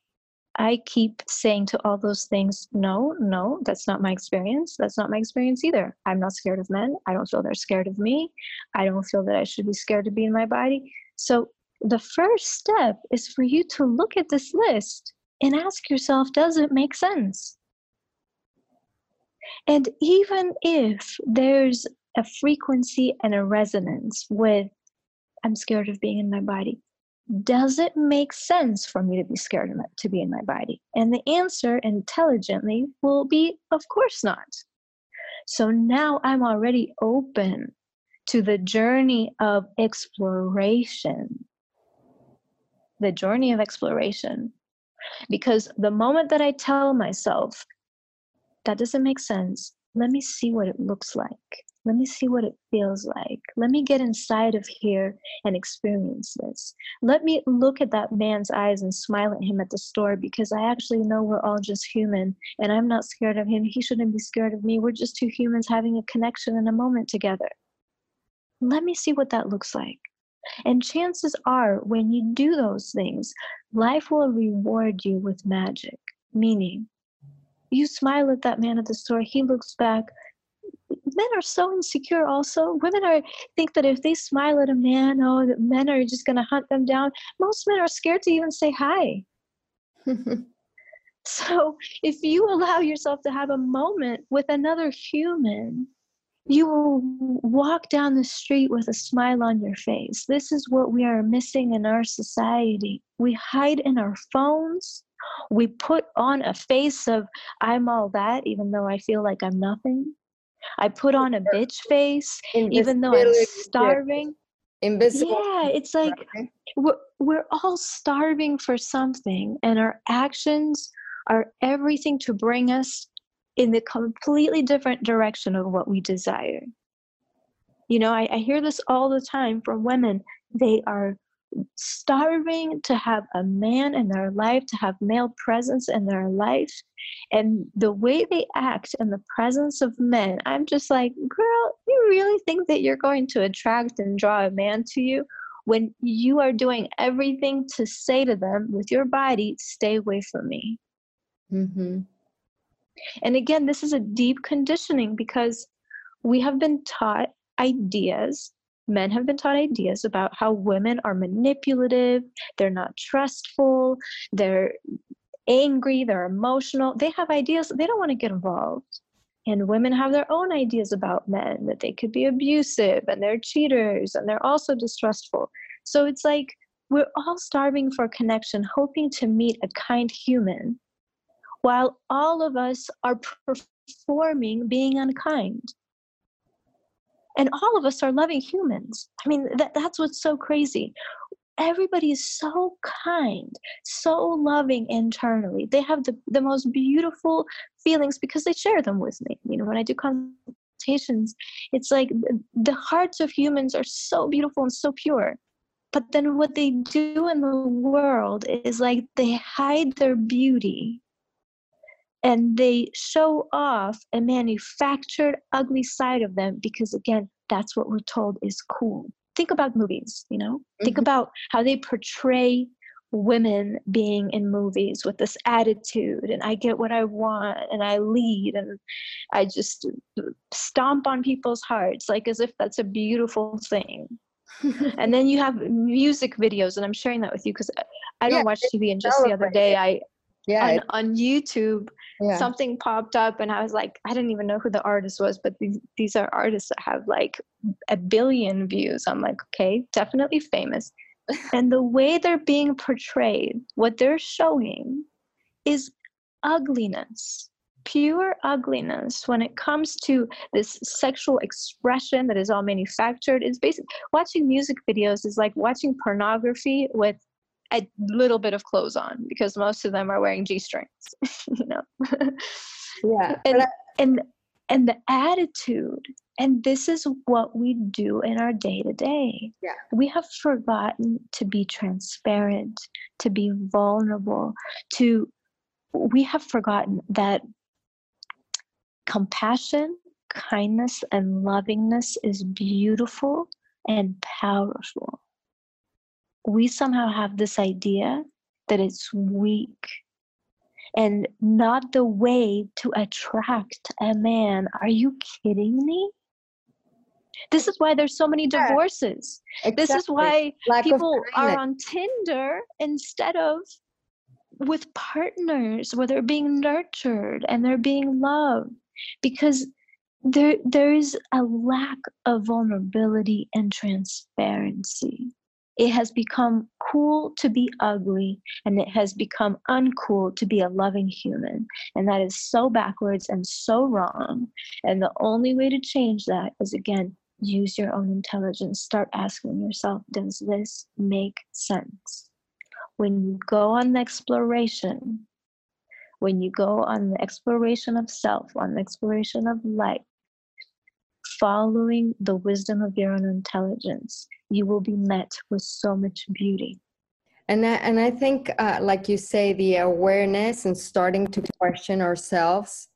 I keep saying to all those things, no, no, that's not my experience. That's not my experience either. I'm not scared of men. I don't feel they're scared of me. I don't feel that I should be scared to be in my body. So the first step is for you to look at this list and ask yourself, does it make sense? And even if there's a frequency and a resonance with, I'm scared of being in my body, does it make sense for me to be scared to be in my body? And the answer intelligently will be, of course not. So now I'm already open to the journey of exploration. The journey of exploration. Because the moment that I tell myself, that doesn't make sense, let me see what it looks like. Let me see what it feels like. Let me get inside of here and experience this. Let me look at that man's eyes and smile at him at the store because I actually know we're all just human and I'm not scared of him. He shouldn't be scared of me. We're just two humans having a connection and a moment together. Let me see what that looks like. And chances are, when you do those things, life will reward you with magic, meaning you smile at that man at the store, he looks back, men are so insecure also women are think that if they smile at a man oh that men are just going to hunt them down most men are scared to even say hi so if you allow yourself to have a moment with another human you will walk down the street with a smile on your face. This is what we are missing in our society. We hide in our phones. We put on a face of, I'm all that, even though I feel like I'm nothing. I put on a bitch face even though I'm starving. Invisible. Yeah, it's like we're, we're all starving for something, and our actions are everything to bring us in the completely different direction of what we desire. You know, I, I hear this all the time from women. They are starving to have a man in their life, to have male presence in their life. And the way they act in the presence of men, I'm just like, girl, you really think that you're going to attract and draw a man to you when you are doing everything to say to them with your body, stay away from me? Mm-hmm. And again, this is a deep conditioning because we have been taught ideas men have been taught ideas about how women are manipulative, they're not trustful, they're angry, they're emotional. They have ideas, they don't want to get involved. And women have their own ideas about men that they could be abusive and they're cheaters and they're also distrustful. So it's like we're all starving for connection, hoping to meet a kind human, while all of us are performing being unkind and all of us are loving humans i mean that, that's what's so crazy everybody is so kind, so loving internally. They have the, the most beautiful feelings because they share them with me. You know, when I do consultations, it's like the hearts of humans are so beautiful and so pure. But then what they do in the world is like they hide their beauty and they show off a manufactured ugly side of them because again that's what we're told is cool. Think about movies you know? Mm-hmm. think about how they portray women being in movies with this attitude and i get what i want and i lead and i just stomp on people's hearts like as if that's a beautiful thing. And then you have music videos and i'm sharing that with you because i don't yeah, watch tv and just the other day i yeah on, on youtube yeah. something popped up and i was like i didn't even know who the artist was but these, these are artists that have like a billion views. I'm like okay definitely famous. And the way they're being portrayed what they're showing is ugliness pure ugliness when it comes to this sexual expression that is all manufactured. Is basically watching music videos is like watching pornography with a little bit of clothes on because most of them are wearing g-strings you know? Yeah and and and the attitude and this is what we do in our day to day yeah. We have forgotten to be transparent to be vulnerable to we have forgotten that compassion kindness and lovingness is beautiful and powerful we somehow have this idea that it's weak and not the way to attract a man. Are you kidding me? This is why there's so many divorces. Exactly. This is why Lack people are on Tinder instead of with partners where they're being nurtured and they're being loved because there there is a lack of vulnerability and transparency it has become cool to be ugly, and it has become uncool to be a loving human. And that is so backwards and so wrong. And the only way to change that is again, use your own intelligence. Start asking yourself, does this make sense? When you go on the exploration, when you go on the exploration of self, on the exploration of life, following the wisdom of your own intelligence, you will be met with so much beauty. And I, and I think, uh, like you say, the awareness and starting to question ourselves,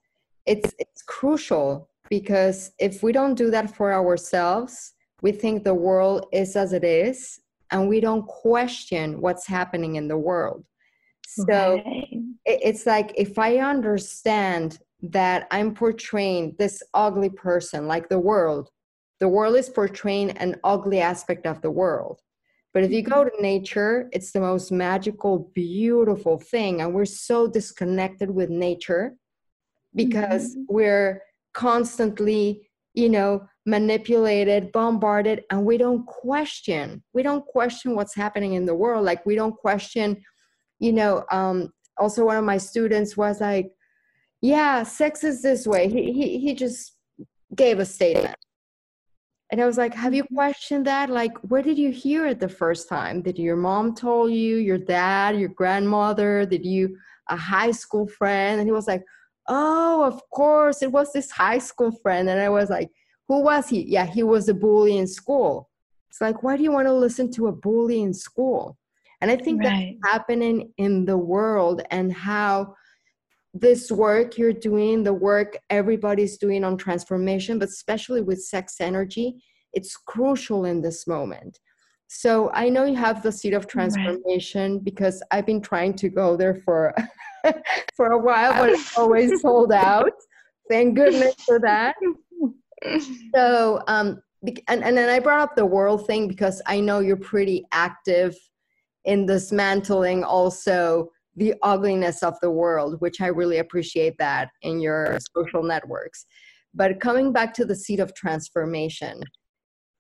it's it's crucial because if we don't do that for ourselves, we think the world is as it is, and we don't question what's happening in the world. So right. it, it's like if I understand that I'm portraying this ugly person, like the world, the world is portraying an ugly aspect of the world. But if you go to nature, it's the most magical, beautiful thing. And we're so disconnected with nature because mm-hmm. we're constantly, you know, manipulated, bombarded, and we don't question. We don't question what's happening in the world. Like, we don't question, you know, um, also one of my students was like, yeah, sex is this way. He, he, he just gave a statement and I was like, Have you mm-hmm. questioned that? Like, where did you hear it the first time? Did your mom tell you, your dad, your grandmother? Did you a high school friend? And he was like, Oh, of course, it was this high school friend. And I was like, Who was he? Yeah, he was a bully in school. It's like, why do you want to listen to a bully in school? And I think right. that's happening in the world and how this work you're doing, the work everybody's doing on transformation, but especially with sex energy, it's crucial in this moment. So I know you have the seed of transformation right. because I've been trying to go there for for a while, but it's always sold out. Thank goodness for that. So um and, and then I brought up the world thing because I know you're pretty active in dismantling also the ugliness of the world, which I really appreciate that in your social networks. But coming back to the seed of transformation,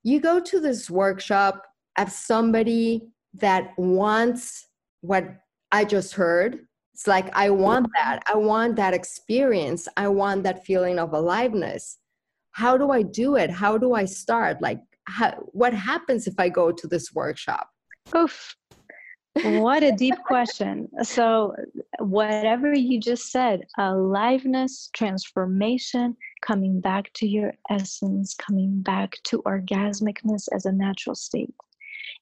you go to this workshop as somebody that wants what I just heard. It's like, I want that. I want that experience. I want that feeling of aliveness. How do I do it? How do I start? Like, how, what happens if I go to this workshop? Oof. What a deep question. So, whatever you just said, aliveness, transformation, coming back to your essence, coming back to orgasmicness as a natural state.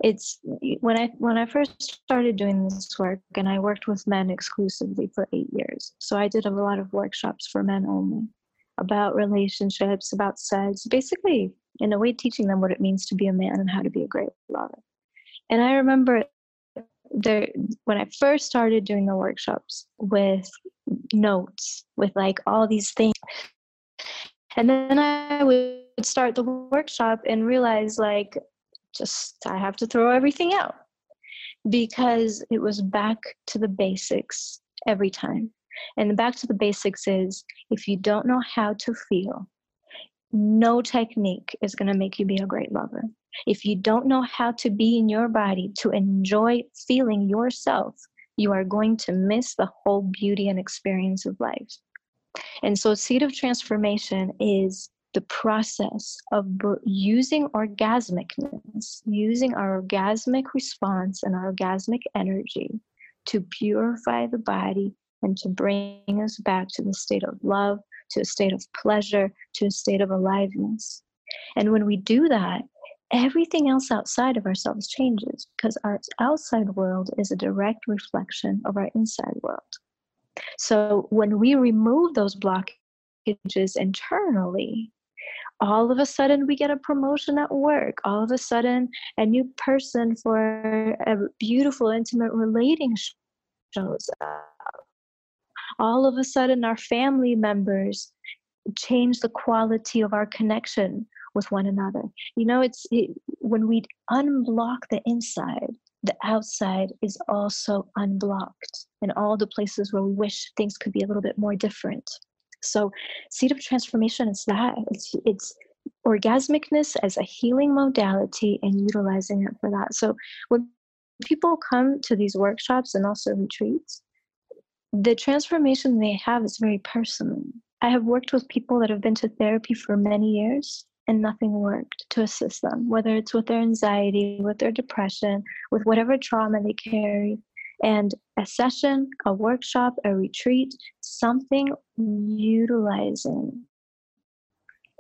It's when I when I first started doing this work, and I worked with men exclusively for eight years. So I did a lot of workshops for men only about relationships, about sex, basically in a way teaching them what it means to be a man and how to be a great lover. And I remember there when I first started doing the workshops with notes, with like all these things. And then I would start the workshop and realize like just I have to throw everything out because it was back to the basics every time. And back to the basics is if you don't know how to feel, no technique is going to make you be a great lover. If you don't know how to be in your body to enjoy feeling yourself, you are going to miss the whole beauty and experience of life. And so, seed of transformation is the process of using orgasmicness, using our orgasmic response and our orgasmic energy to purify the body and to bring us back to the state of love, to a state of pleasure, to a state of aliveness. And when we do that, everything else outside of ourselves changes because our outside world is a direct reflection of our inside world. So when we remove those blockages internally, all of a sudden we get a promotion at work. All of a sudden, a new person for a beautiful, intimate relating shows up. All of a sudden, our family members change the quality of our connection with one another. You know, it's it, when we unblock the inside, the outside is also unblocked in all the places where we wish things could be a little bit more different. So, seed of transformation is that it's it's orgasmicness as a healing modality and utilizing it for that. So, when people come to these workshops and also retreats, the transformation they have is very personal. I have worked with people that have been to therapy for many years and nothing worked to assist them, whether it's with their anxiety, with their depression, with whatever trauma they carry. And a session, a workshop, a retreat, something utilizing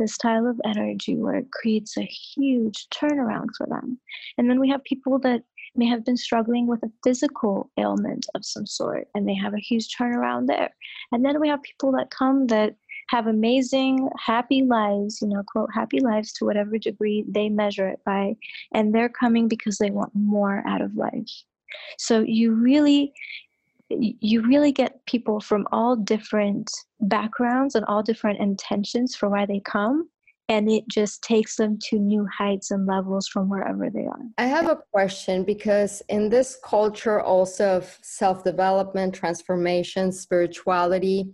this style of energy it creates a huge turnaround for them. And then we have people that may have been struggling with a physical ailment of some sort and they have a huge turnaround there. And then we have people that come that have amazing, happy lives, you know, quote, happy lives to whatever degree they measure it by. And they're coming because they want more out of life. So you really, you really get people from all different backgrounds and all different intentions for why they come and it just takes them to new heights and levels from wherever they are. I have a question because in this culture also of self-development, transformation, spirituality,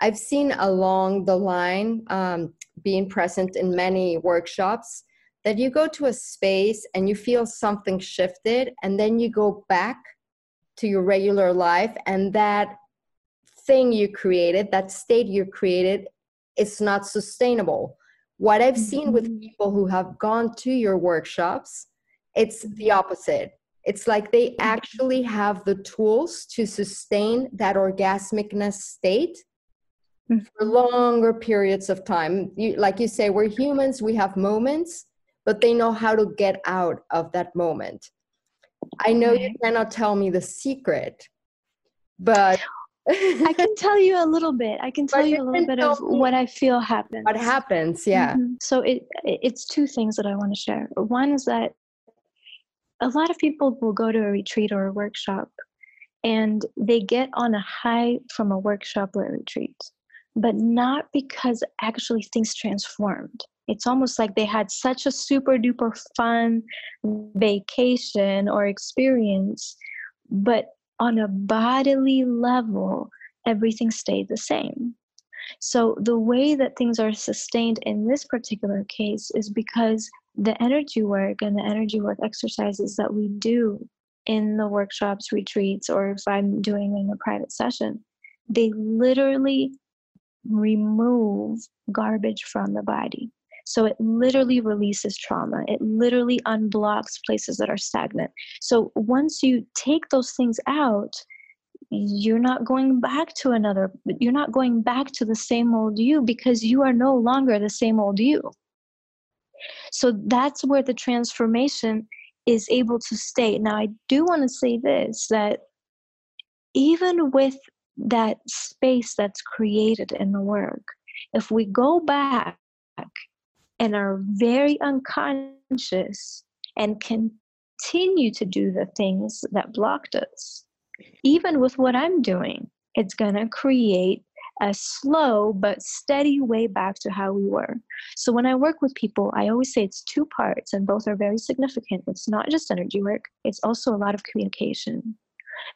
I've seen along the line um, being present in many workshops that you go to a space and you feel something shifted and then you go back to your regular life and that thing you created that state you created is not sustainable what i've seen with mm-hmm. people who have gone to your workshops it's the opposite it's like they mm-hmm. actually have the tools to sustain that orgasmicness state mm-hmm. for longer periods of time you, like you say we're humans we have moments but they know how to get out of that moment I know you cannot tell me the secret, but I can tell you a little bit. I can tell you, you a little bit of what I feel happens. What happens, yeah. Mm-hmm. So it it's two things that I want to share. One is that a lot of people will go to a retreat or a workshop and they get on a high from a workshop or a retreat, but not because actually things transformed it's almost like they had such a super duper fun vacation or experience, but on a bodily level, everything stayed the same. So, the way that things are sustained in this particular case is because the energy work and the energy work exercises that we do in the workshops, retreats, or if I'm doing in a private session, they literally remove garbage from the body So it literally releases trauma. It literally unblocks places that are stagnant. So once you take those things out, you're not going back to another, you're not going back to the same old you because you are no longer the same old you. So that's where the transformation is able to stay. Now, I do want to say this that even with that space that's created in the work, if we go back and are very unconscious and continue to do the things that blocked us, even with what I'm doing, it's going to create a slow but steady way back to how we were. So when I work with people, I always say it's two parts, and both are very significant. It's not just energy work, it's also a lot of communication.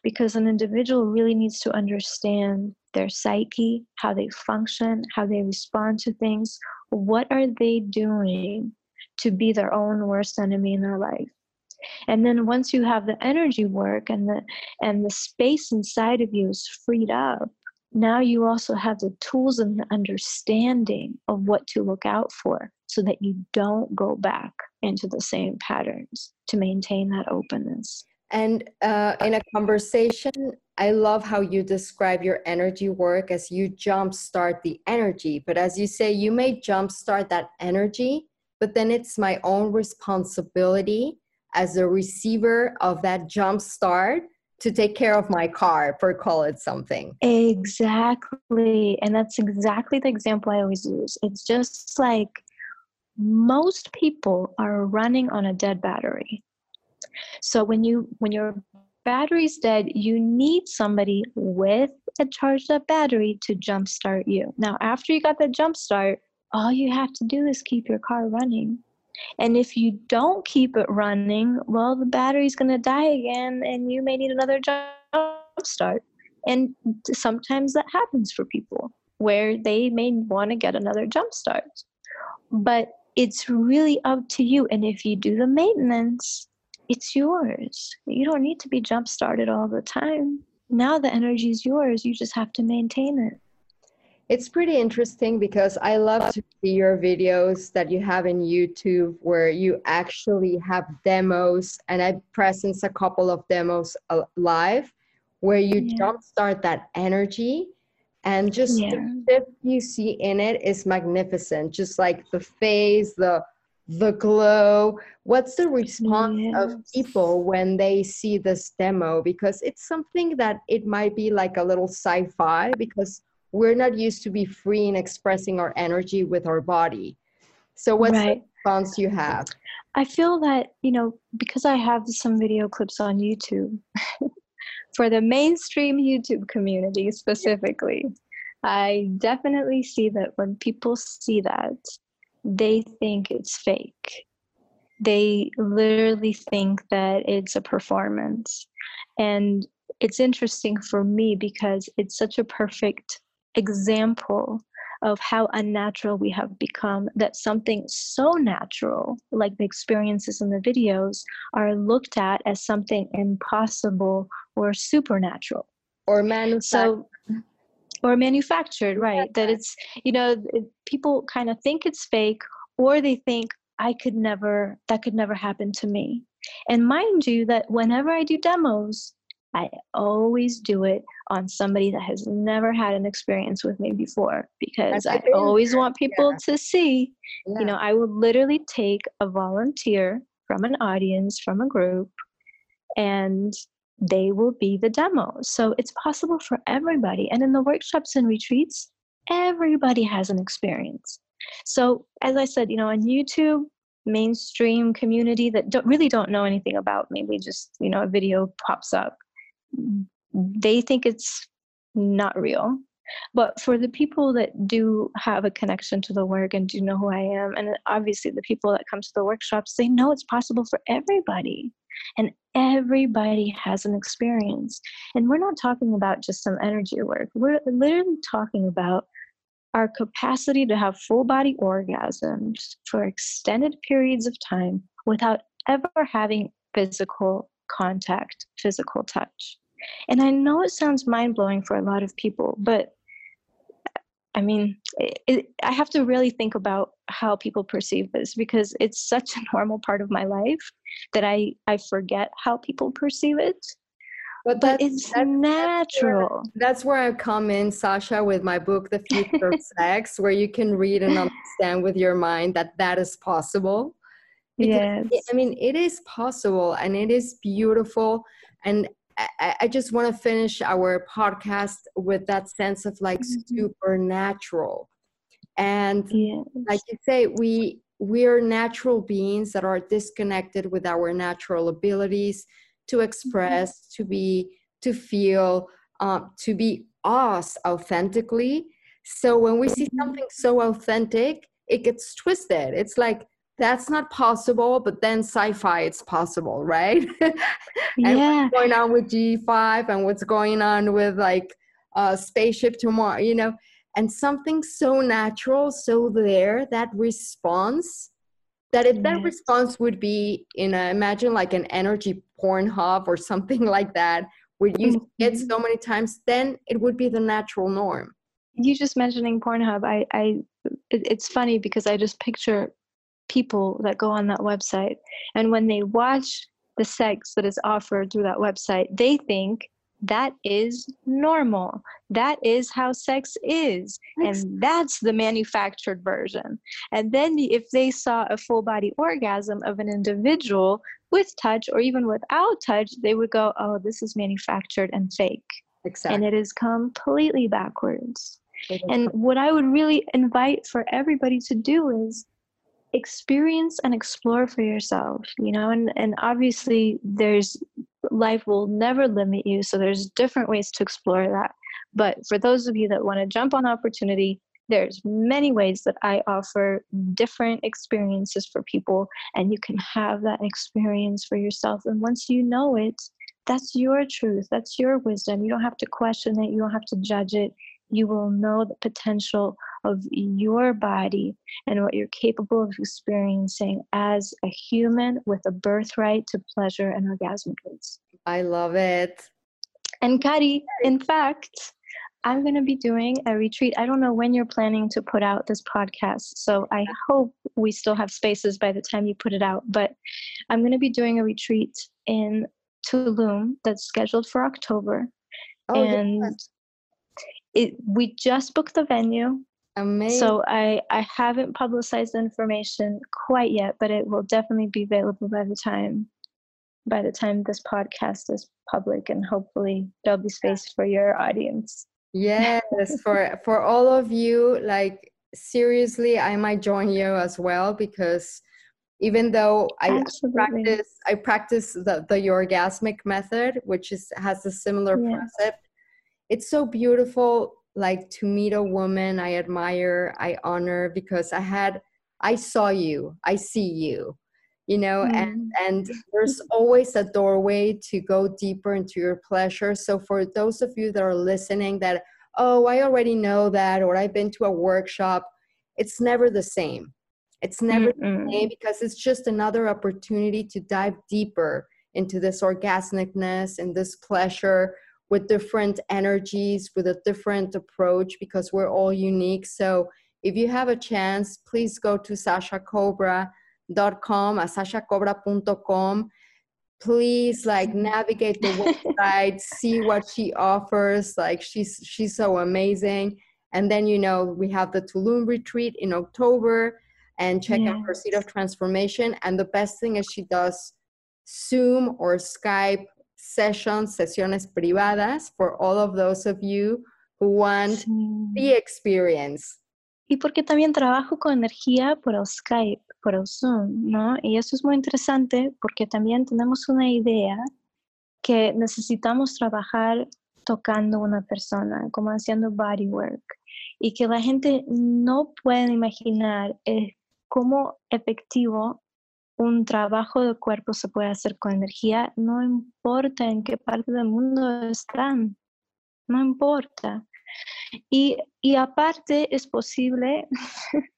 Because an individual really needs to understand their psyche, how they function, how they respond to things. What are they doing to be their own worst enemy in their life? and then once you have the energy work and the and the space inside of you is freed up now you also have the tools and the understanding of what to look out for so that you don't go back into the same patterns to maintain that openness and uh, in a conversation i love how you describe your energy work as you jumpstart the energy but as you say you may jumpstart that energy but then it's my own responsibility as a receiver of that jump start to take care of my car for call it something. Exactly and that's exactly the example i always use. It's just like most people are running on a dead battery. So when you when your battery's dead you need somebody with a charged up battery to jumpstart you now after you got that jump start all you have to do is keep your car running and if you don't keep it running, well, the battery's going to die again and you may need another jump start. And sometimes that happens for people where they may want to get another jump start. But it's really up to you. And if you do the maintenance, it's yours. You don't need to be jump started all the time. Now the energy is yours. You just have to maintain it. It's pretty interesting because I love to see your videos that you have in YouTube where you actually have demos, and I presence a couple of demos live where you yeah. jumpstart that energy and just yeah. the shift you see in it is magnificent just like the face the the glow what's the response yes. of people when they see this demo because it's something that it might be like a little sci-fi because we're not used to be free in expressing our energy with our body. So what's right. the response you have? I feel that, you know, because I have some video clips on YouTube for the mainstream YouTube community specifically, I definitely see that when people see that, they think it's fake. They literally think that it's a performance. And it's interesting for me because it's such a perfect example of how unnatural we have become that something so natural like the experiences in the videos are looked at as something impossible or supernatural or manufactured so, or manufactured right that it's you know people kind of think it's fake or they think i could never that could never happen to me and mind you that whenever i do demos I always do it on somebody that has never had an experience with me before because I always want people yeah. to see. Yeah. You know, I will literally take a volunteer from an audience, from a group, and they will be the demo. So it's possible for everybody. And in the workshops and retreats, everybody has an experience. So, as I said, you know, on YouTube, mainstream community that don't, really don't know anything about we just, you know, a video pops up they think it's not real. But for the people that do have a connection to the work and do know who I am, and obviously the people that come to the workshops, they know it's possible for everybody. And everybody has an experience. And we're not talking about just some energy work, we're literally talking about our capacity to have full body orgasms for extended periods of time without ever having physical contact, physical touch. And I know it sounds mind blowing for a lot of people, but I mean, it, it, I have to really think about how people perceive this because it's such a normal part of my life that I, I forget how people perceive it. But, but it's that's, natural. That's where, that's where I come in, Sasha, with my book, The Future of Sex, where you can read and understand with your mind that that is possible. Because, yes. I mean, it is possible and it is beautiful. And I, I just want to finish our podcast with that sense of like mm-hmm. supernatural. And yes. like you say, we we are natural beings that are disconnected with our natural abilities to express, mm-hmm. to be, to feel, um, to be us authentically. So when we see mm-hmm. something so authentic, it gets twisted. It's like that's not possible, but then sci-fi it's possible, right? and yeah. what's going on with G5 and what's going on with like uh, spaceship tomorrow, you know, and something so natural, so there, that response that if that response would be in a, imagine like an energy Pornhub or something like that, where you mm-hmm. get so many times, then it would be the natural norm. You just mentioning Pornhub, I, I, it's funny because I just picture people that go on that website, and when they watch the sex that is offered through that website, they think that is normal. That is how sex is. And that's the manufactured version. And then if they saw a full body orgasm of an individual with touch or even without touch, they would go, oh, this is manufactured and fake. Exactly. And it is completely backwards. And what I would really invite for everybody to do is experience and explore for yourself you know and and obviously there's life will never limit you so there's different ways to explore that. But for those of you that want to jump on opportunity there's many ways that i offer different experiences for people and you can have that experience for yourself and once you know it that's your truth that's your wisdom. You don't have to question it you don't have to judge it you will know the potential of your body and what you're capable of experiencing as a human with a birthright to pleasure and orgasmic bliss. I love it. And Kari, in fact, I'm going to be doing a retreat. I don't know when you're planning to put out this podcast, so I hope we still have spaces by the time you put it out. But I'm going to be doing a retreat in Tulum that's scheduled for October. Oh, and yes. It, we just booked the venue. Amazing. So I I haven't publicized the information quite yet, but it will definitely be available by the time by the time this podcast is public and hopefully there'll be space for your audience. Yes, for for all of you like seriously I might join you as well because even though I Absolutely. practice I practice the, the orgasmic method which is has a similar yeah. concept it's so beautiful like to meet a woman I admire, I honor because I had I saw you, I see you, you know, mm. and and there's always a doorway to go deeper into your pleasure. So for those of you that are listening that oh, I already know that or I've been to a workshop, it's never the same. It's never Mm-mm. the same because it's just another opportunity to dive deeper into this orgasmicness and this pleasure with different energies, with a different approach because we're all unique. So if you have a chance, please go to sashacobra.com, at uh, sashacobra.com. Please like navigate the website, see what she offers. Like she's she's so amazing. And then you know we have the Tulum retreat in October and check out her seed of transformation. And the best thing is she does Zoom or Skype sessions, sesiones privadas for all of those of you who want sí. the experience. Y porque también trabajo con energía por el Skype, por el Zoom, ¿no? Y eso es muy interesante porque también tenemos una idea que necesitamos trabajar tocando una persona, como haciendo body work, y que la gente no puede imaginar eh, cómo efectivo un trabajo de cuerpo se puede hacer con energía, no importa en qué parte del mundo están, no importa. Y, aparte es posible,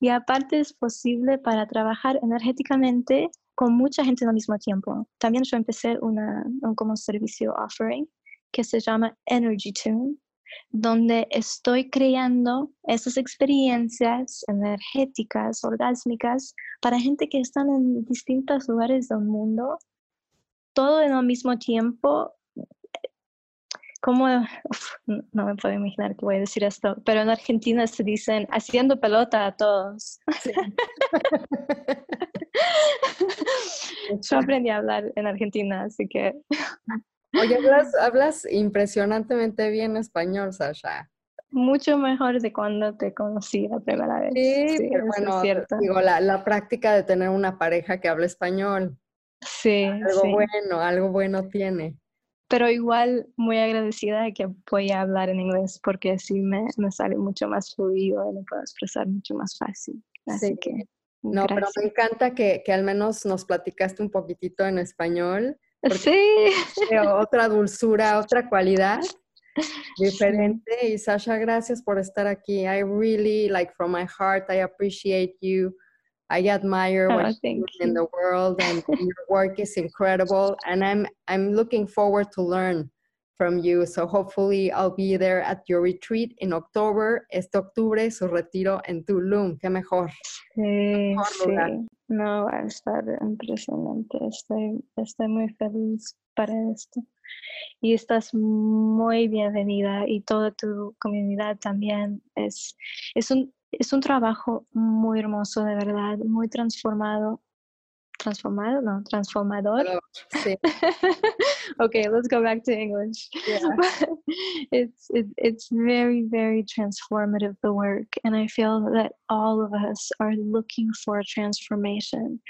y aparte es posible para trabajar energéticamente con mucha gente al mismo tiempo. También yo empecé una, un como servicio offering que se llama Energy Tune, donde estoy creando esas experiencias energéticas, orgásmicas, para gente que están en distintos lugares del mundo, todo en el mismo tiempo. Como, no me puedo imaginar que voy a decir esto, pero en Argentina se dicen haciendo pelota a todos. Yo aprendí a hablar en Argentina, así que Oye, hablas, impresionantemente bien español, Sasha. Mucho mejor de cuando te conocí la primera vez. Sí, pero bueno, digo, la, práctica de tener una pareja que habla español. Sí. Algo bueno, algo bueno tiene. Pero igual muy agradecida de que voy a hablar en inglés porque así me, me sale mucho más fluido y me puedo expresar mucho más fácil. Así que. No, pero me encanta que, que al menos nos platicaste un poquitito en español Sí. Otra dulzura, otra cualidad diferente. Y Sasha, gracias por estar aquí. I really, like from my heart, I appreciate you. I admire oh, what you do in the world, and your work is incredible. And I'm I'm looking forward to learn from you. So hopefully I'll be there at your retreat in October. Este octubre su retiro en Tulum. Qué mejor. Sí, sí. No, va a estar impresionante. Estoy, estoy muy feliz para esto. Y estás muy bienvenida y toda tu comunidad también. Es, es, un, es un trabajo muy hermoso, de verdad, muy transformado transformado, no, transformador. Sí. okay, let's go back to English. Yeah. it's it, it's very very transformative the work, and I feel that all of us are looking for a transformation,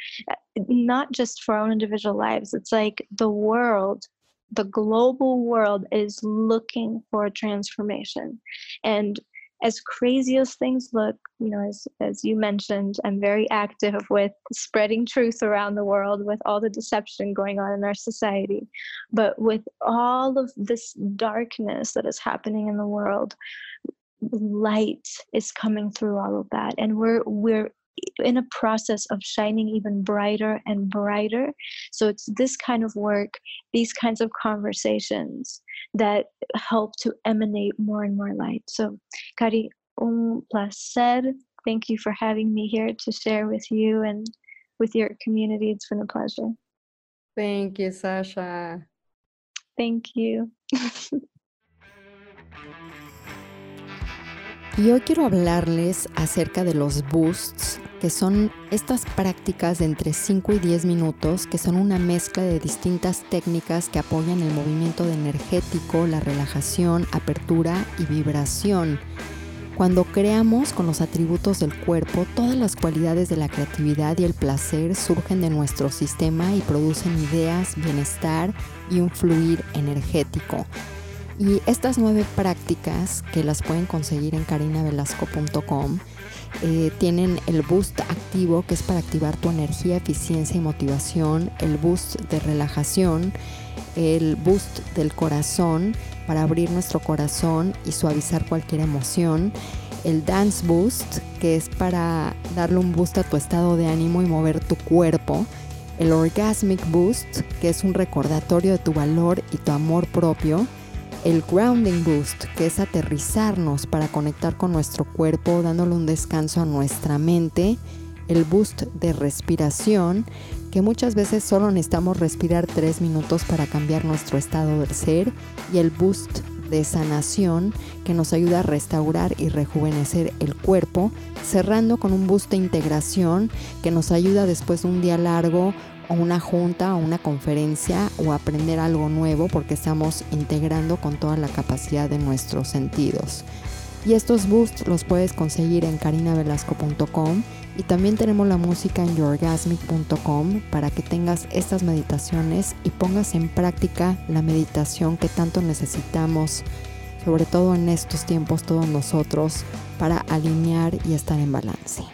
not just for our own individual lives. It's like the world. The global world is looking for a transformation. And as crazy as things look, you know, as, as you mentioned, I'm very active with spreading truth around the world with all the deception going on in our society. But with all of this darkness that is happening in the world, light is coming through all of that. And we're we're in a process of shining even brighter and brighter. So it's this kind of work, these kinds of conversations that help to emanate more and more light. So, Cari, un placer. Thank you for having me here to share with you and with your community. It's been a pleasure. Thank you, Sasha. Thank you. Y hoy quiero hablarles acerca de los boosts, que son estas prácticas de entre 5 y 10 minutos, que son una mezcla de distintas técnicas que apoyan el movimiento energético, la relajación, apertura y vibración. Cuando creamos con los atributos del cuerpo, todas las cualidades de la creatividad y el placer surgen de nuestro sistema y producen ideas, bienestar y un fluir energético. Y estas nueve prácticas que las pueden conseguir en carinavelasco.com eh, tienen el boost activo que es para activar tu energía, eficiencia y motivación, el boost de relajación, el boost del corazón para abrir nuestro corazón y suavizar cualquier emoción, el dance boost que es para darle un boost a tu estado de ánimo y mover tu cuerpo, el orgasmic boost que es un recordatorio de tu valor y tu amor propio, el grounding boost, que es aterrizarnos para conectar con nuestro cuerpo, dándole un descanso a nuestra mente, el boost de respiración, que muchas veces solo necesitamos respirar tres minutos para cambiar nuestro estado del ser, y el boost de sanación, que nos ayuda a restaurar y rejuvenecer el cuerpo, cerrando con un boost de integración, que nos ayuda después de un día largo o una junta o una conferencia o aprender algo nuevo porque estamos integrando con toda la capacidad de nuestros sentidos. Y estos boosts los puedes conseguir en carinavelasco.com y también tenemos la música en yourgasmic.com para que tengas estas meditaciones y pongas en práctica la meditación que tanto necesitamos, sobre todo en estos tiempos todos nosotros, para alinear y estar en balance.